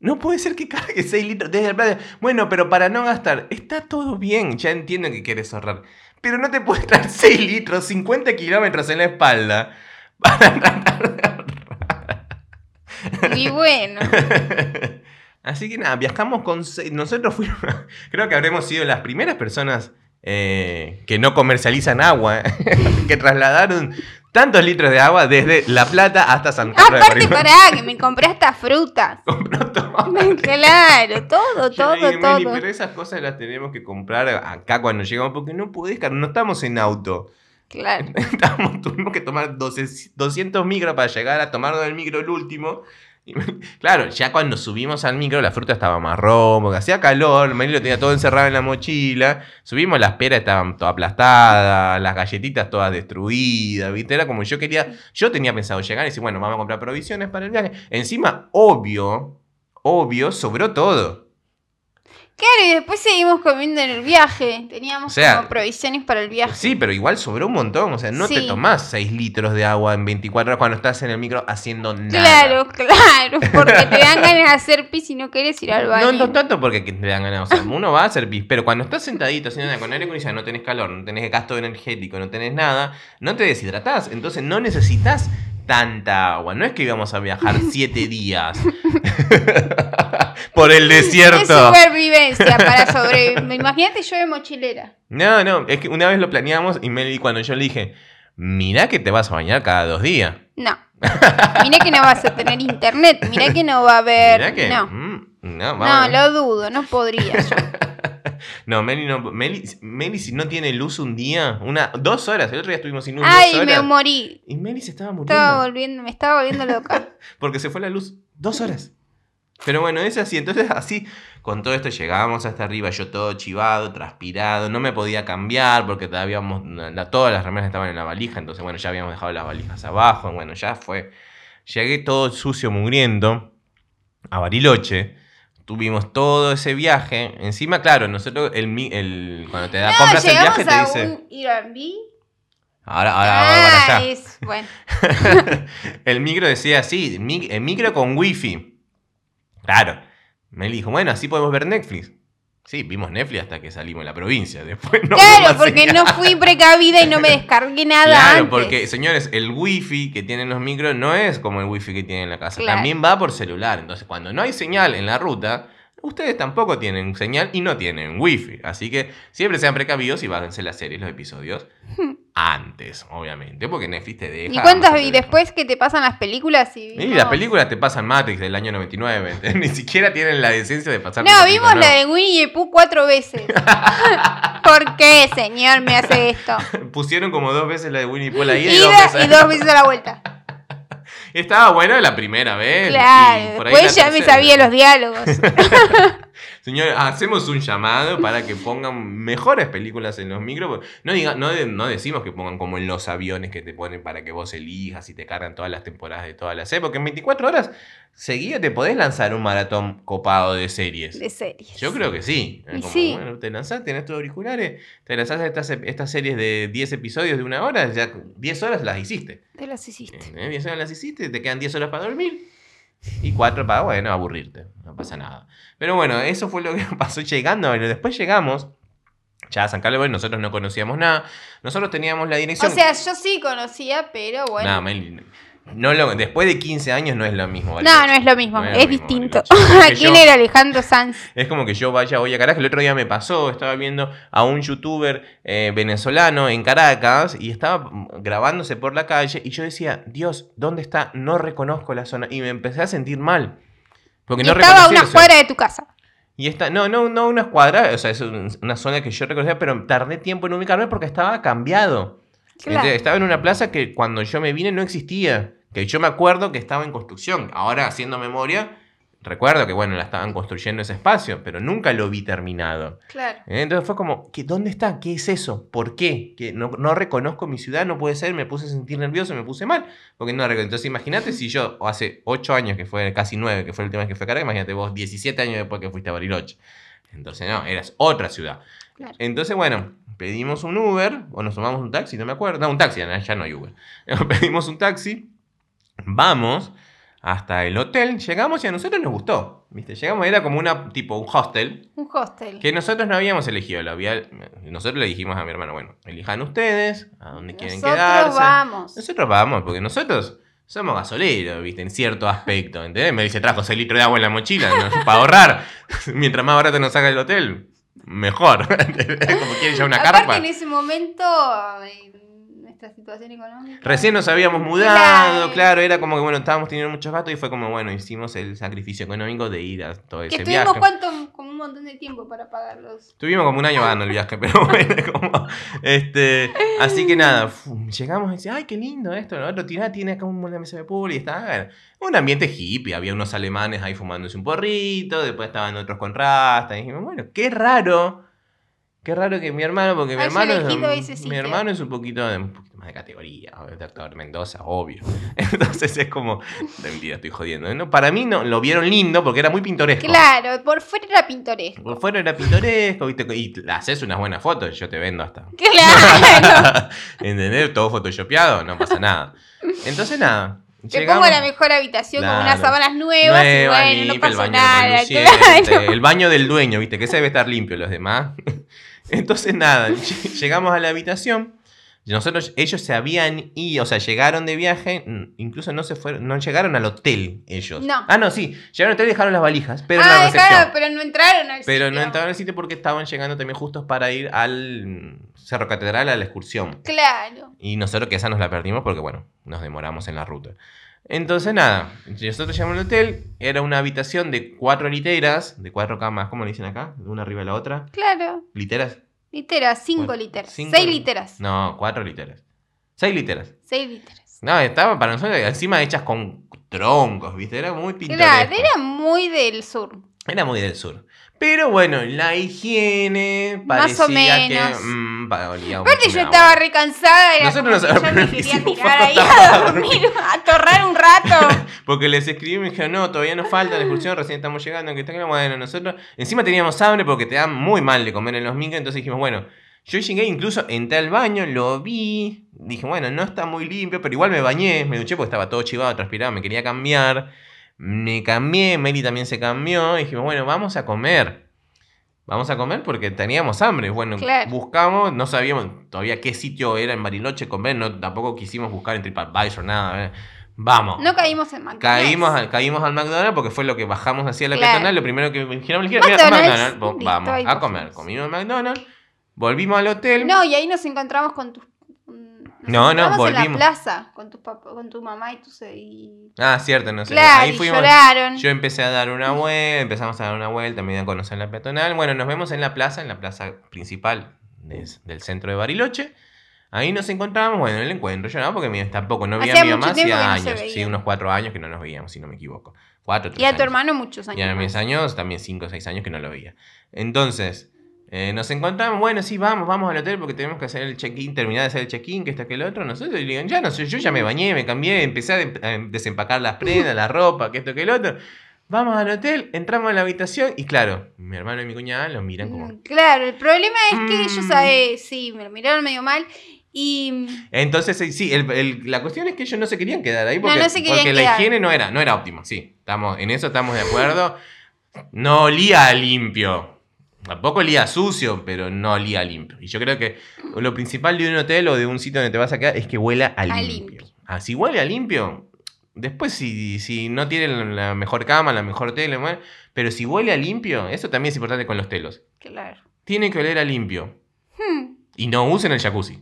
Speaker 1: No puede ser que cargue 6 litros desde el playa. Bueno, pero para no gastar, está todo bien. Ya entiendo que quieres ahorrar. Pero no te puedes dar (laughs) 6 litros, 50 kilómetros en la espalda. Para tratar de ahorrar.
Speaker 2: Y bueno. (laughs)
Speaker 1: Así que nada, viajamos con. Nosotros fuimos. (laughs) Creo que habremos sido las primeras personas eh, que no comercializan agua, que trasladaron tantos litros de agua desde La Plata hasta San Carlos de
Speaker 2: Aparte,
Speaker 1: Bariloche.
Speaker 2: pará, que me compré hasta frutas. (laughs)
Speaker 1: Compró todo.
Speaker 2: Claro, todo,
Speaker 1: Yo
Speaker 2: todo,
Speaker 1: dije,
Speaker 2: todo.
Speaker 1: "Meli, pero esas cosas las tenemos que comprar acá cuando llegamos, porque no podés, no estamos en auto.
Speaker 2: Claro. (laughs)
Speaker 1: Estamos, tuvimos que tomar 12 200 micros para llegar a tomarnos el micro el último. (laughs) Claro, ya cuando subimos al micro la fruta estaba marrón, porque hacía calor, Meli lo tenía todo encerrado en la mochila. Subimos, las peras estaban todas aplastadas, las galletitas todas destruidas, ¿viste? Era como yo quería, yo tenía pensado llegar y decir, bueno, vamos a comprar provisiones para el viaje. Encima, obvio, obvio, sobró todo.
Speaker 2: Claro, y después seguimos comiendo en el viaje. Teníamos
Speaker 1: O sea,
Speaker 2: como provisiones para el viaje.
Speaker 1: Sí, pero igual sobró un montón. O sea, no te tomás 6 litros de agua en 24 horas cuando estás en el micro haciendo nada.
Speaker 2: Claro, claro, porque te dan ganas de hacer pis y no querés ir al baño.
Speaker 1: No, no tanto porque que te dan ganas. O sea, uno va a hacer pis, pero cuando estás sentadito haciendo nada con aire acondicionado, no tenés calor, no tenés gasto energético, no tenés nada, no te deshidratás. Entonces no necesitas tanta agua. No es que íbamos a viajar (laughs) 7 días (laughs) por el
Speaker 2: Es
Speaker 1: desierto.
Speaker 2: supervivencia para sobrevivir. Imagínate yo de mochilera.
Speaker 1: No, no, es que una vez lo planeamos y Meli, cuando yo le dije, mirá que te vas a bañar cada dos días.
Speaker 2: No. Mirá que no vas a tener internet. Mirá que no va a haber.
Speaker 1: Mirá que.
Speaker 2: No.
Speaker 1: mm, no,
Speaker 2: No, lo dudo, no podría yo. (laughs)
Speaker 1: No, Meli, no, Meli, Meli, si no tiene luz un día, una, dos horas, el otro día estuvimos sin luz
Speaker 2: Ay,
Speaker 1: dos
Speaker 2: me morí.
Speaker 1: Y Meli se estaba muriendo.
Speaker 2: Estaba volviendo, me estaba volviendo loca. (laughs)
Speaker 1: Porque se fue la luz dos horas. Pero bueno, es así. Entonces, así, con todo esto llegábamos hasta arriba, yo todo chivado, transpirado, no me podía cambiar porque todavía la- todas las remeras estaban en la valija, entonces bueno, ya habíamos dejado las valijas abajo, bueno, ya fue. Llegué todo sucio, mugriento, a Bariloche. Tuvimos todo ese viaje. Encima, claro, nosotros, el, cuando te da,
Speaker 2: No,
Speaker 1: compras el viaje, te
Speaker 2: a
Speaker 1: dice.
Speaker 2: un Airbnb.
Speaker 1: Ahora, ahora, ahora, para
Speaker 2: Ah,
Speaker 1: allá.
Speaker 2: es, bueno. (laughs)
Speaker 1: el micro decía así, el micro con wifi. Claro. Me dijo, bueno, así podemos ver Netflix. Sí, vimos Netflix hasta que salimos de la provincia. (laughs) Después no
Speaker 2: claro, porque no fui precavida y no me descargué nada
Speaker 1: Claro,
Speaker 2: antes.
Speaker 1: porque, señores, el wifi que tienen los micros no es como el wifi que tienen en la casa.
Speaker 2: Claro.
Speaker 1: También va por celular. Entonces, cuando no hay señal en la ruta, ustedes tampoco tienen señal y no tienen wifi. Así que siempre sean precavidos y bájense las series, los episodios (laughs) antes, obviamente. Porque Netflix te deja.
Speaker 2: ¿Y cuántas y después que te pasan las películas? Y,
Speaker 1: Y las películas te pasan Matrix del año 99. ¿entendés? (laughs) Ni siquiera tienen la decencia de pasar.
Speaker 2: No, vimos la de Winnie the Pooh cuatro veces. (laughs) ¿Por qué, señor, me hace esto?
Speaker 1: Pusieron como dos veces la de Winnie Pooh ahí y dos
Speaker 2: Ida
Speaker 1: veces.
Speaker 2: y dos veces a la vuelta.
Speaker 1: Estaba buena la primera vez. y
Speaker 2: Claro,
Speaker 1: por ahí
Speaker 2: después ya me sabía los diálogos. (laughs)
Speaker 1: Señor, hacemos un llamado para que pongan mejores películas en los micros. No, diga, no, no decimos que pongan como en los aviones que te ponen para que vos elijas y te cargan todas las temporadas de todas las series. Porque en 24 horas seguidas te podés lanzar un maratón copado de series.
Speaker 2: De series.
Speaker 1: Yo creo que sí.
Speaker 2: Y
Speaker 1: como,
Speaker 2: sí.
Speaker 1: Bueno, te lanzás, tenés tus auriculares, te lanzás estas, estas series de 10 episodios de una hora, ya 10 horas las hiciste.
Speaker 2: Te las hiciste.
Speaker 1: ¿Eh? 10 horas las hiciste, te quedan 10 horas para dormir. Y 4 para, bueno, aburrirte. No pasa nada. Pero bueno, eso fue lo que (laughs) pasó llegando. Bueno, después llegamos. Ya a San Carlos, bueno, nosotros no conocíamos nada. Nosotros teníamos la
Speaker 2: O
Speaker 1: dirección.
Speaker 2: sea, yo sí conocía, pero bueno.
Speaker 1: Nada, Meli, no lo- después de 15 años no es lo mismo.
Speaker 2: no, no es lo mismo,
Speaker 1: No
Speaker 2: es,
Speaker 1: lo mismo,
Speaker 2: distinto. (laughs) ¿Quién era Alejandro Sanz?
Speaker 1: Es como que yo vaya hoy a Caracas. El otro día me pasó, estaba viendo a un youtuber eh, venezolano en Caracas y estaba grabándose por la calle y yo decía, Dios, ¿dónde está? No reconozco la zona. Y me empecé a sentir mal. Porque
Speaker 2: Y
Speaker 1: no
Speaker 2: estaba a una cuadra de tu casa.
Speaker 1: Y está, no, no, no unas cuadras, o sea, es un- una zona que yo reconocía, pero tardé tiempo en ubicarme porque estaba cambiado.
Speaker 2: Claro.
Speaker 1: Estaba en una plaza que cuando yo me vine no existía. Que yo me acuerdo que estaba en construcción. Ahora, haciendo memoria, recuerdo que, bueno, la estaban construyendo ese espacio, pero nunca lo vi terminado.
Speaker 2: Claro.
Speaker 1: ¿Eh? Entonces fue como, ¿qué, ¿dónde está? ¿Qué es eso? ¿Por qué? Que no, no reconozco mi ciudad, no puede ser, me puse a sentir nervioso, me puse mal. Porque no reconozco. Entonces imagínate (laughs) si yo, hace 8 años, que fue casi 9, que fue el última vez que fue a Caracas, imagínate vos 17 años después que fuiste a Bariloche. Entonces no, eras otra ciudad.
Speaker 2: Claro.
Speaker 1: Entonces, bueno, pedimos un Uber, o nos tomamos un taxi, no me acuerdo. No, un taxi, ya no hay Uber. (laughs) Pedimos un taxi, vamos hasta el hotel, llegamos y a nosotros nos gustó. ¿Viste? Llegamos, era como una, tipo, un hostel.
Speaker 2: Un hostel.
Speaker 1: Que nosotros no habíamos elegido, lo había, nosotros le dijimos a mi hermano, bueno, elijan ustedes, a dónde quieren
Speaker 2: Nosotros
Speaker 1: quedarse.
Speaker 2: vamos.
Speaker 1: Nosotros vamos, porque nosotros somos gasoleros, ¿viste? En cierto aspecto, ¿entendés? Me dice, trajo 6 litros de agua en la mochila, ¿no? para ahorrar. (laughs) Mientras más barato nos saca el hotel, mejor. (laughs) Como quieren ya una
Speaker 2: Aparte,
Speaker 1: carpa.
Speaker 2: en ese momento, en nuestra situación económica.
Speaker 1: Recién nos habíamos mudado,
Speaker 2: Claro.
Speaker 1: claro, era como que, bueno, estábamos teniendo muchos gastos y fue como, bueno, hicimos el sacrificio económico de ir a todo
Speaker 2: Que
Speaker 1: ese
Speaker 2: estuvimos
Speaker 1: viaje.
Speaker 2: cuánto, como un montón de tiempo para pagarlos.
Speaker 1: Tuvimos como un año pagando el viaje, (laughs) pero bueno, como, este, así que nada, llegamos y dice, ay, qué lindo esto, lo otro, tiene, tiene acá una mesa de pool y está, un ambiente hippie, había unos alemanes ahí fumándose un porrito, después estaban otros con rasta, y dijimos, bueno, qué raro, qué raro que mi hermano, porque mi
Speaker 2: Haya
Speaker 1: hermano, es,
Speaker 2: ese
Speaker 1: mi hermano es un poquito, de, un poquito más de categoría, doctor Mendoza, obvio, (laughs) entonces es como, de mentira, estoy jodiendo, ¿no? para mí no, lo vieron lindo porque era muy pintoresco.
Speaker 2: Claro, por fuera era pintoresco.
Speaker 1: Por fuera era pintoresco, ¿viste? Y haces unas buenas fotos, yo te vendo hasta. (laughs)
Speaker 2: Claro. (laughs)
Speaker 1: ¿Entendés? Todo photoshopeado, no pasa nada. Entonces, nada.
Speaker 2: Te
Speaker 1: llegamos-
Speaker 2: pongo la mejor habitación con unas
Speaker 1: Claro.
Speaker 2: sábanas nuevas, y bueno, no
Speaker 1: el
Speaker 2: pasa
Speaker 1: baño
Speaker 2: nada. claro.
Speaker 1: El baño del dueño, ¿viste? Que ese debe estar limpio, los demás. Entonces, nada, (laughs) ll- llegamos a la habitación. Nosotros, ellos se habían ido, o sea, llegaron de viaje, incluso no se fueron, no llegaron al hotel ellos.
Speaker 2: No.
Speaker 1: Ah, no, sí, llegaron al hotel y dejaron las valijas, pero en la
Speaker 2: ah,
Speaker 1: recepción.
Speaker 2: pero no entraron al
Speaker 1: Pero
Speaker 2: sitio.
Speaker 1: no entraron al sitio porque estaban llegando también justos para ir al Cerro Catedral a la excursión.
Speaker 2: Claro.
Speaker 1: Y nosotros que esa nos la perdimos porque, bueno, nos demoramos en la ruta. Entonces, nada, nosotros llegamos al hotel, era una habitación de cuatro literas, de cuatro camas, ¿cómo le dicen acá? De una arriba de la otra.
Speaker 2: Claro.
Speaker 1: ¿Literas?
Speaker 2: Literas, cinco
Speaker 1: Bueno,
Speaker 2: literas.
Speaker 1: cinco-
Speaker 2: Seis literas.
Speaker 1: No, cuatro literas. Seis literas.
Speaker 2: Seis literas.
Speaker 1: No, estaba para nosotros encima hechas con troncos, ¿viste? Era muy pintoresco.
Speaker 2: Claro, era muy del sur.
Speaker 1: Era muy del sur. Pero bueno, la higiene
Speaker 2: Más
Speaker 1: parecía
Speaker 2: o menos.
Speaker 1: que. mm, pa- olía
Speaker 2: Aparte
Speaker 1: mucho
Speaker 2: yo estaba
Speaker 1: agua.
Speaker 2: re cansada, era
Speaker 1: Nosotros
Speaker 2: como
Speaker 1: nos
Speaker 2: que yo me quería tirar ahí a (laughs) dormir, a torrar un rato. (laughs)
Speaker 1: Porque les escribí y me dijeron, no, todavía nos falta la excursión, recién estamos llegando. Que está claro". Bueno, nosotros. Encima teníamos hambre porque te dan muy mal de comer en los micros. Entonces dijimos, bueno, yo llegué, incluso entré al baño, lo vi. Dije, bueno, no está muy limpio, pero igual me bañé, me duché porque estaba todo chivado, transpirado, me quería cambiar. Me cambié, Meli también se cambió. Y dijimos, bueno, vamos a comer. Vamos a comer porque teníamos hambre. Bueno,
Speaker 2: Claro.
Speaker 1: buscamos, no sabíamos todavía qué sitio era en Bariloche comer, no, tampoco quisimos buscar en TripAdvisor, nada. eh. Vamos.
Speaker 2: No caímos en McDonald's.
Speaker 1: Caímos, al- caímos al McDonald's porque fue lo que bajamos hacia la
Speaker 2: Claro.
Speaker 1: peatonal. Lo primero que me dijeron, me dijeron,
Speaker 2: McDonald's,
Speaker 1: vamos a comer. Comimos en McDonald's, volvimos al hotel.
Speaker 2: No, y ahí nos encontramos con tus...
Speaker 1: No, no,
Speaker 2: encontramos en la
Speaker 1: volvimos.
Speaker 2: plaza con tu, papá, con tu mamá y tu... Y...
Speaker 1: Ah, cierto, no sé.
Speaker 2: Claro,
Speaker 1: Ahí fuimos.
Speaker 2: lloraron.
Speaker 1: Yo empecé a dar una vuelta, empezamos a dar una vuelta, me a conocer la peatonal. Bueno, nos vemos en la plaza, en la plaza principal del centro de Bariloche. Ahí nos encontramos, bueno, en el encuentro, yo no, porque mi- tampoco no veía a mi mamá hacía
Speaker 2: que no
Speaker 1: años, sí, unos cuatro años que no nos veíamos, si no me equivoco. Cuatro, tres
Speaker 2: Y a tu
Speaker 1: años.
Speaker 2: hermano muchos años.
Speaker 1: Y a mis años, también 5 o 6 años que no lo veía. Entonces, eh, nos encontramos, bueno, sí, vamos, vamos al hotel porque tenemos que hacer el check-in, terminar de hacer el check-in, que está que el otro. Nosotros y le digo, ya no sé, yo ya me bañé, me cambié, empecé a de- a desempacar las prendas, la ropa, que esto, que el otro. Vamos al hotel, entramos a la habitación y claro, mi hermano y mi cuñada los miran como...
Speaker 2: Mm, Claro, el problema es que ellos,
Speaker 1: Mm.
Speaker 2: eh, sí, me lo miraron medio mal. Y
Speaker 1: Entonces, sí, el- el- la cuestión es que ellos no se querían quedar ahí porque,
Speaker 2: No, no se
Speaker 1: porque la
Speaker 2: quedar.
Speaker 1: higiene no era, no era óptima, sí. Estamos, en eso estamos de acuerdo. No olía limpio. Tampoco olía a sucio, pero no olía a limpio. Y yo creo que lo principal de un hotel o de un sitio donde te vas a quedar es que huela a limpio.
Speaker 2: limpio.
Speaker 1: Ah, si huele a limpio, después si, si no tienen la mejor cama, la mejor tele, bueno, pero si huele a limpio, eso también es importante con los telos.
Speaker 2: claro.
Speaker 1: Tiene que oler a limpio.
Speaker 2: Hmm.
Speaker 1: Y no usen el jacuzzi.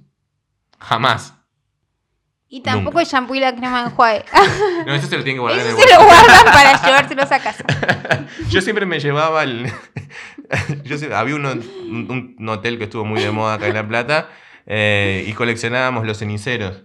Speaker 1: Jamás.
Speaker 2: Y tampoco
Speaker 1: Nunca.
Speaker 2: el shampoo y la crema de enjuague. (laughs)
Speaker 1: No, eso se lo tienen que guardar
Speaker 2: Eso
Speaker 1: en el
Speaker 2: se lo guardan para llevárselos a casa. (laughs)
Speaker 1: Yo siempre me llevaba el. (laughs) yo había un, un hotel que estuvo muy de moda acá en La Plata eh, y coleccionábamos los ceniceros.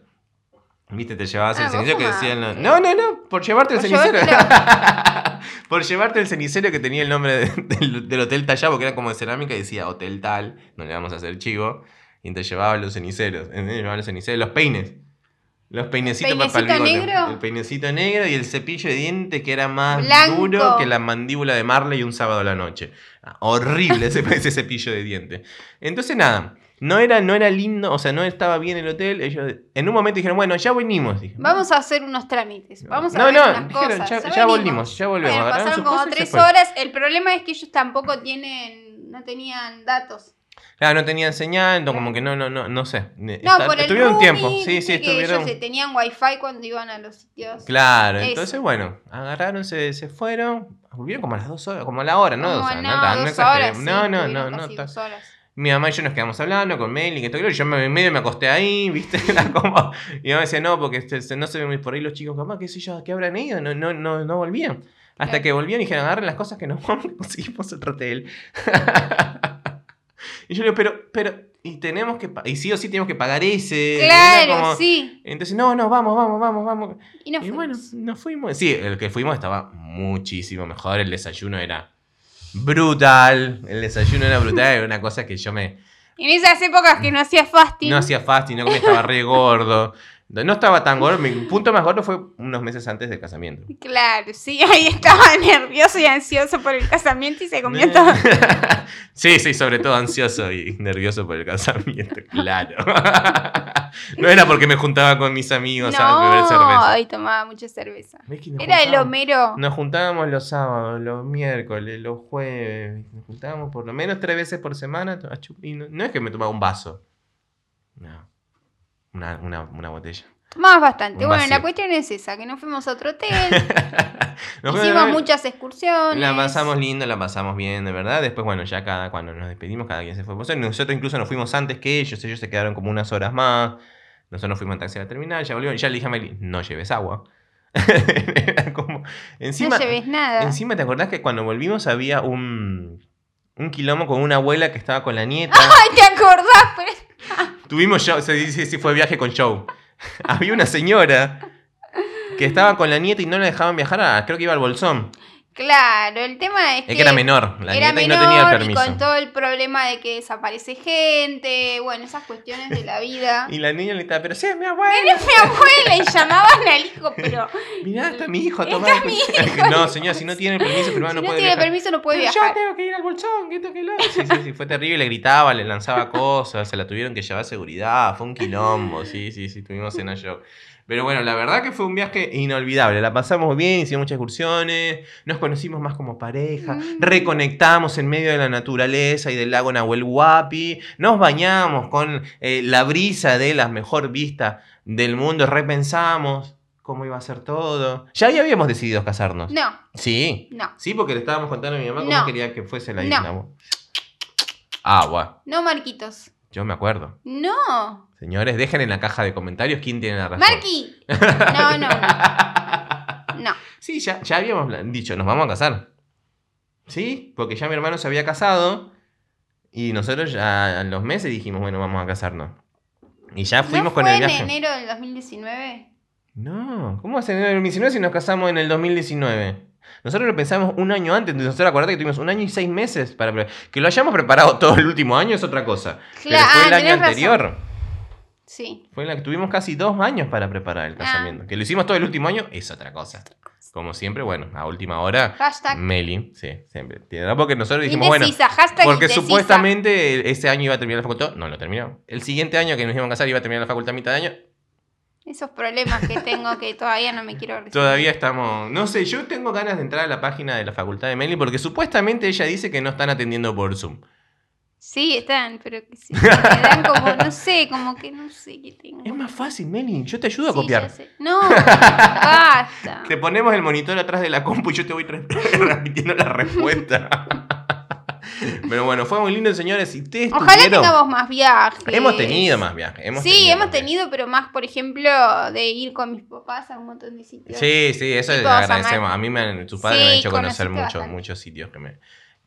Speaker 1: ¿Viste? Te llevabas
Speaker 2: Ah,
Speaker 1: el cenicero que
Speaker 2: fumabas.
Speaker 1: decía. el no- No, no, por llevarte el
Speaker 2: Por
Speaker 1: cenicero.
Speaker 2: llevártelo. (laughs)
Speaker 1: por llevarte el cenicero que tenía el nombre de- del, del hotel tallado, que era como de cerámica y decía hotel tal, no le vamos a hacer chivo. Y te llevaba los ceniceros. ¿entendés? Llevaba los ceniceros, los peines. Los peinecitos para el
Speaker 2: ¿Peinecito
Speaker 1: bigote.
Speaker 2: negro?
Speaker 1: El peinecito negro y el cepillo de dientes que era más
Speaker 2: Blanco.
Speaker 1: duro que la mandíbula de Marley un sábado a la noche. Ah, Horrible ese, (laughs) ese cepillo de dientes. Entonces, nada, no era, no era lindo, o sea, no estaba bien el hotel. Ellos en un momento dijeron, bueno, ya venimos.
Speaker 2: Vamos a hacer unos trámites. Vamos a
Speaker 1: No,
Speaker 2: ver
Speaker 1: no,
Speaker 2: unas
Speaker 1: dijeron,
Speaker 2: cosas.
Speaker 1: ya- volvimos, ya volvemos.
Speaker 2: Bueno, pasaron como tres horas. El problema es que ellos tampoco tienen, no tenían datos.
Speaker 1: Claro, no tenían señal, no, como que no, no, no, no sé.
Speaker 2: No,
Speaker 1: Está-
Speaker 2: por el
Speaker 1: estuvieron un tiempo, sí, sí, estuvieron.
Speaker 2: ellos eh, tenían wifi cuando iban a los sitios.
Speaker 1: Claro,
Speaker 2: Eso.
Speaker 1: entonces bueno, agarraron, se, se fueron, volvieron como a las dos horas, como a la hora, ¿no?
Speaker 2: Como,
Speaker 1: O sea,
Speaker 2: no,
Speaker 1: tan-
Speaker 2: dos
Speaker 1: exageremos.
Speaker 2: horas. sí,
Speaker 1: no, no, no, no,
Speaker 2: dos horas.
Speaker 1: Mi mamá y yo nos quedamos hablando con Meli, que y yo me, en medio me acosté ahí, (laughs) ¿viste? Como, y mamá decía, no, porque no se ven muy por ahí los chicos, mamá, qué sé yo, ¿qué habrán ido? No, no, no, no volvían. Hasta
Speaker 2: Claro.
Speaker 1: que volvían y dijeron, agarren las cosas que nos (laughs) vamos, conseguimos otro hotel. (laughs) y yo le digo, pero, pero, y tenemos que, y sí o sí tenemos que pagar ese.
Speaker 2: Claro,
Speaker 1: como-
Speaker 2: sí.
Speaker 1: Entonces, no, no, vamos, vamos, vamos, vamos.
Speaker 2: Y nos
Speaker 1: Y bueno, nos fuimos. Sí, el que fuimos estaba muchísimo mejor. El desayuno era brutal. El desayuno era brutal. Era una cosa que yo me.
Speaker 2: En esas épocas que no hacía fasting.
Speaker 1: No hacía fasting, no comía, estaba re gordo. No estaba tan gordo. Mi punto más gordo fue unos meses antes del casamiento.
Speaker 2: Claro, sí, (laughs) ahí estaba nervioso y ansioso por el casamiento y se comió (laughs) todo.
Speaker 1: sí, sí, sobre todo ansioso y nervioso por el casamiento, (laughs) claro. no era porque me juntaba con mis amigos a beber
Speaker 2: No,
Speaker 1: cerveza.
Speaker 2: ahí tomaba mucha cerveza.
Speaker 1: ¿Ves que nos
Speaker 2: Era el? Homero.
Speaker 1: Nos juntábamos los sábados, los miércoles, los jueves. Nos juntábamos por lo menos tres veces por semana. y no, no es que me tomaba un vaso. No. Una, una, una botella.
Speaker 2: Tomabas bastante.
Speaker 1: Un
Speaker 2: Bueno,
Speaker 1: vacío.
Speaker 2: la cuestión es esa, que nos fuimos a otro hotel, (laughs)
Speaker 1: Nos
Speaker 2: hicimos muchas excursiones.
Speaker 1: La pasamos lindo, la pasamos bien, de verdad. Después, bueno, ya cada cuando nos despedimos, cada quien se fue por. Nosotros incluso nos fuimos antes que ellos, ellos se quedaron como unas horas más. Nosotros nos fuimos en taxi a la terminal, ya volvieron. Ya le dije a Meli, no lleves agua. (laughs) Era como. Encima,
Speaker 2: no lleves nada.
Speaker 1: Encima, ¿te acordás que cuando volvimos había un, un quilombo con una abuela que estaba con la nieta? (laughs)
Speaker 2: Ay, ¿te acordás?
Speaker 1: Tuvimos show, se dice si fue viaje con show. (laughs) había una señora que estaba con la nieta y no la dejaban viajar, a, creo que iba al Bolsón.
Speaker 2: Claro, el tema es,
Speaker 1: Es que era menor, la
Speaker 2: era
Speaker 1: nieta y no
Speaker 2: menor
Speaker 1: tenía el
Speaker 2: y
Speaker 1: permiso.
Speaker 2: con todo el problema de que desaparece gente, bueno, esas cuestiones de la vida. (laughs)
Speaker 1: Y la niña le estaba, pero sí, es mi abuela.
Speaker 2: Era mi abuela y llamaban al hijo, pero (laughs)
Speaker 1: Mirá, está mi hijo,
Speaker 2: Está
Speaker 1: toma.
Speaker 2: mi (laughs)
Speaker 1: no, señora, si no tiene permiso, pero
Speaker 2: si
Speaker 1: no
Speaker 2: no
Speaker 1: puede
Speaker 2: tiene
Speaker 1: viajar.
Speaker 2: permiso no puede viajar.
Speaker 1: Yo tengo que ir al bolsón, que esto, que lo. Sí, sí, sí, fue terrible. Le gritaba, le lanzaba cosas, se la tuvieron que llevar a seguridad. Fue un quilombo, sí, sí, sí, tuvimos en show. Pero bueno, la verdad que fue un viaje inolvidable. La pasamos bien, hicimos muchas excursiones, nos conocimos más como pareja,
Speaker 2: Mm.
Speaker 1: reconectamos en medio de la naturaleza y del lago Nahuel Huapi, nos bañamos con eh, la brisa de la mejor vista del mundo, repensamos cómo iba a ser todo. Ya ahí habíamos decidido casarnos.
Speaker 2: No,
Speaker 1: Sí.
Speaker 2: no,
Speaker 1: Sí, porque le estábamos contando a mi mamá cómo
Speaker 2: No.
Speaker 1: quería que fuese la
Speaker 2: No.
Speaker 1: isla. Ah, bueno,
Speaker 2: no Marquitos.
Speaker 1: Yo me acuerdo.
Speaker 2: No.
Speaker 1: Señores, dejen en la caja de comentarios quién tiene la razón.
Speaker 2: Marqui. No, no, no. (laughs) No.
Speaker 1: sí, ya, ya habíamos dicho, nos vamos a casar. Sí, porque ya mi hermano se había casado y nosotros ya a los meses dijimos, bueno, vamos a casarnos. Y ya fuimos
Speaker 2: ¿No
Speaker 1: con el viaje.
Speaker 2: en enero del 2019?
Speaker 1: No, ¿cómo es en el 2019 si nos casamos en el 2019? Nosotros lo pensamos un año antes, entonces nosotros acordate que tuvimos un año y seis meses para Que lo hayamos preparado (laughs) todo el último año es otra cosa. Pero
Speaker 2: Claro,
Speaker 1: fue el
Speaker 2: ah,
Speaker 1: año
Speaker 2: tenés razón.
Speaker 1: anterior.
Speaker 2: Sí.
Speaker 1: Fue la que tuvimos casi dos años para preparar el
Speaker 2: Ah.
Speaker 1: casamiento. Que lo hicimos todo el último año es otra cosa. Como siempre, bueno, a última hora,
Speaker 2: Hashtag
Speaker 1: Meli, sí, siempre. Porque nosotros dijimos, bueno,
Speaker 2: indecisa, hashtag
Speaker 1: porque
Speaker 2: indecisa.
Speaker 1: supuestamente ese año iba a terminar la facultad. No lo terminó. El siguiente año que nos íbamos a casar iba a terminar la facultad a mitad de año.
Speaker 2: Esos problemas que tengo que todavía no me quiero resolver.
Speaker 1: Todavía estamos. No sé, yo tengo ganas de entrar a la página de la facultad de Meli porque supuestamente ella dice que no están atendiendo por Zoom.
Speaker 2: Sí, están, pero que sí. Me dan como, no sé, como que no sé qué tengo.
Speaker 1: Es más fácil, Meli. Yo te ayudo a
Speaker 2: Sí,
Speaker 1: copiar.
Speaker 2: ya sé. No, basta. (laughs)
Speaker 1: Te ponemos el monitor atrás de la compu y yo te voy re- (laughs) repitiendo la respuesta. (laughs) (laughs) Pero bueno, fue muy lindo, señores. Si ustedes
Speaker 2: Ojalá
Speaker 1: tuvieron-
Speaker 2: tengamos más viajes.
Speaker 1: Hemos tenido más viajes. Hemos
Speaker 2: sí,
Speaker 1: tenido
Speaker 2: hemos
Speaker 1: viajes.
Speaker 2: tenido, pero más, por ejemplo, de ir con mis papás a un montón de sitios.
Speaker 1: Sí, sí, eso
Speaker 2: Tipo,
Speaker 1: le agradecemos. A mí me han, sus padres
Speaker 2: Sí,
Speaker 1: me han hecho conocer muchos,
Speaker 2: bastante.
Speaker 1: muchos sitios que me,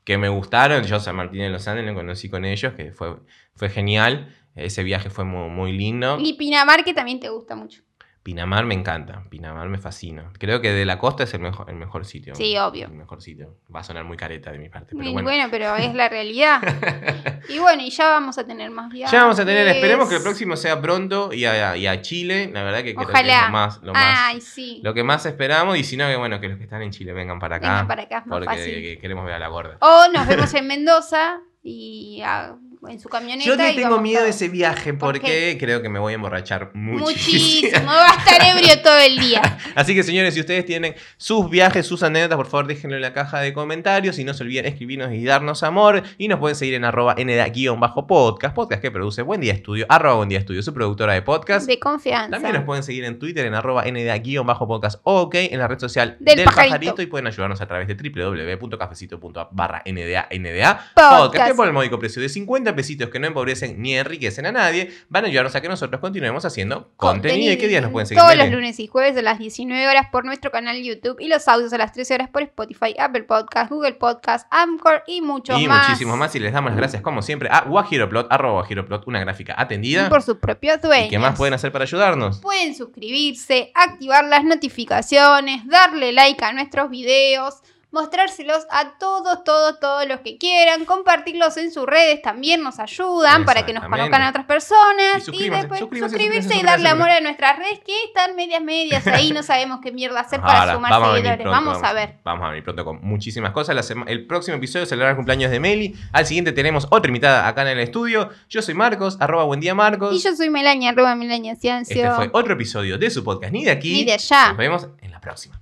Speaker 1: que me gustaron. Yo San Martín de los Andes lo conocí con ellos, que fue, fue genial. Ese viaje fue muy, muy lindo.
Speaker 2: Y Pinamar, que también te gusta mucho.
Speaker 1: Pinamar me encanta, Pinamar me fascina. Creo que de la costa es el mejor, el mejor sitio.
Speaker 2: Sí, obvio.
Speaker 1: El mejor sitio. Va a sonar muy careta de mi parte, pero
Speaker 2: Y
Speaker 1: bueno.
Speaker 2: bueno. pero es la realidad. (laughs) y bueno, y ya vamos a tener más viajes.
Speaker 1: Ya vamos a tener, esperemos que el próximo sea pronto y a, y a Chile, la verdad que creo que es
Speaker 2: Ojalá.
Speaker 1: lo más, lo más,
Speaker 2: Ay, sí.
Speaker 1: lo que más esperamos y si no, que bueno, que los que están en Chile vengan para acá.
Speaker 2: Vengan para acá, es más
Speaker 1: porque
Speaker 2: fácil.
Speaker 1: que- queremos ver a la gorda.
Speaker 2: O nos vemos en Mendoza y ah, en su camioneta.
Speaker 1: Yo
Speaker 2: y
Speaker 1: tengo miedo de ese viaje
Speaker 2: ¿Por
Speaker 1: porque creo que me voy a emborrachar muchísimo.
Speaker 2: Muchísimo. Va a estar ebrio (laughs) todo el día.
Speaker 1: Así que señores, si ustedes tienen sus viajes, sus anécdotas, por favor déjenlo en la caja de comentarios y no se olviden escribirnos y darnos amor. Y nos pueden seguir en arroba nda-podcast, podcast que produce Buen Día Estudio, arroba Buen Día Estudio, su productora de podcast.
Speaker 2: De confianza.
Speaker 1: También nos pueden seguir en Twitter en arroba nda-podcast ok, en la red social
Speaker 2: Del
Speaker 1: del,
Speaker 2: pajarito.
Speaker 1: pajarito. y pueden ayudarnos a través de www.cafecito.app barra nda, nda
Speaker 2: Podcast.
Speaker 1: podcast que por el módico precio de 50 pesitos que no empobrecen ni enriquecen a nadie, van a ayudarnos a que nosotros continuemos haciendo contenido. ¿Y qué días nos pueden seguir?
Speaker 2: Todos los lunes y jueves a las 19 horas por nuestro canal YouTube y los audios a las 13 horas por Spotify, Apple Podcast, Google Podcast, Anchor y muchos
Speaker 1: y
Speaker 2: más.
Speaker 1: muchísimos más. Y les damos las gracias, como siempre, a Guajiroplot, arroba Guajiroplot, una gráfica atendida.
Speaker 2: Y por sus propios dueños.
Speaker 1: ¿Y qué más pueden hacer para ayudarnos?
Speaker 2: Pueden suscribirse, activar las notificaciones, darle like a nuestros videos, mostrárselos a todos, todos, todos los que quieran, compartirlos en sus redes también nos ayudan para que nos conozcan a otras personas
Speaker 1: Y
Speaker 2: después
Speaker 1: suscríbanse,
Speaker 2: suscribirse
Speaker 1: suscríbanse,
Speaker 2: y darle amor a nuestras redes que están medias medias ahí, no sabemos qué mierda hacer para
Speaker 1: Ahora,
Speaker 2: sumar
Speaker 1: vamos a
Speaker 2: seguidores.
Speaker 1: pronto,
Speaker 2: vamos a ver.
Speaker 1: Vamos a venir pronto con muchísimas cosas. La el próximo episodio celebrará el cumpleaños de Meli. Al siguiente tenemos otra invitada acá en el estudio. Yo soy Marcos, arroba buen día Marcos.
Speaker 2: Y yo soy Melania, arroba Melania Ciancio.
Speaker 1: Este fue otro episodio de su podcast Ni de aquí.
Speaker 2: Ni de allá.
Speaker 1: Nos vemos en la próxima.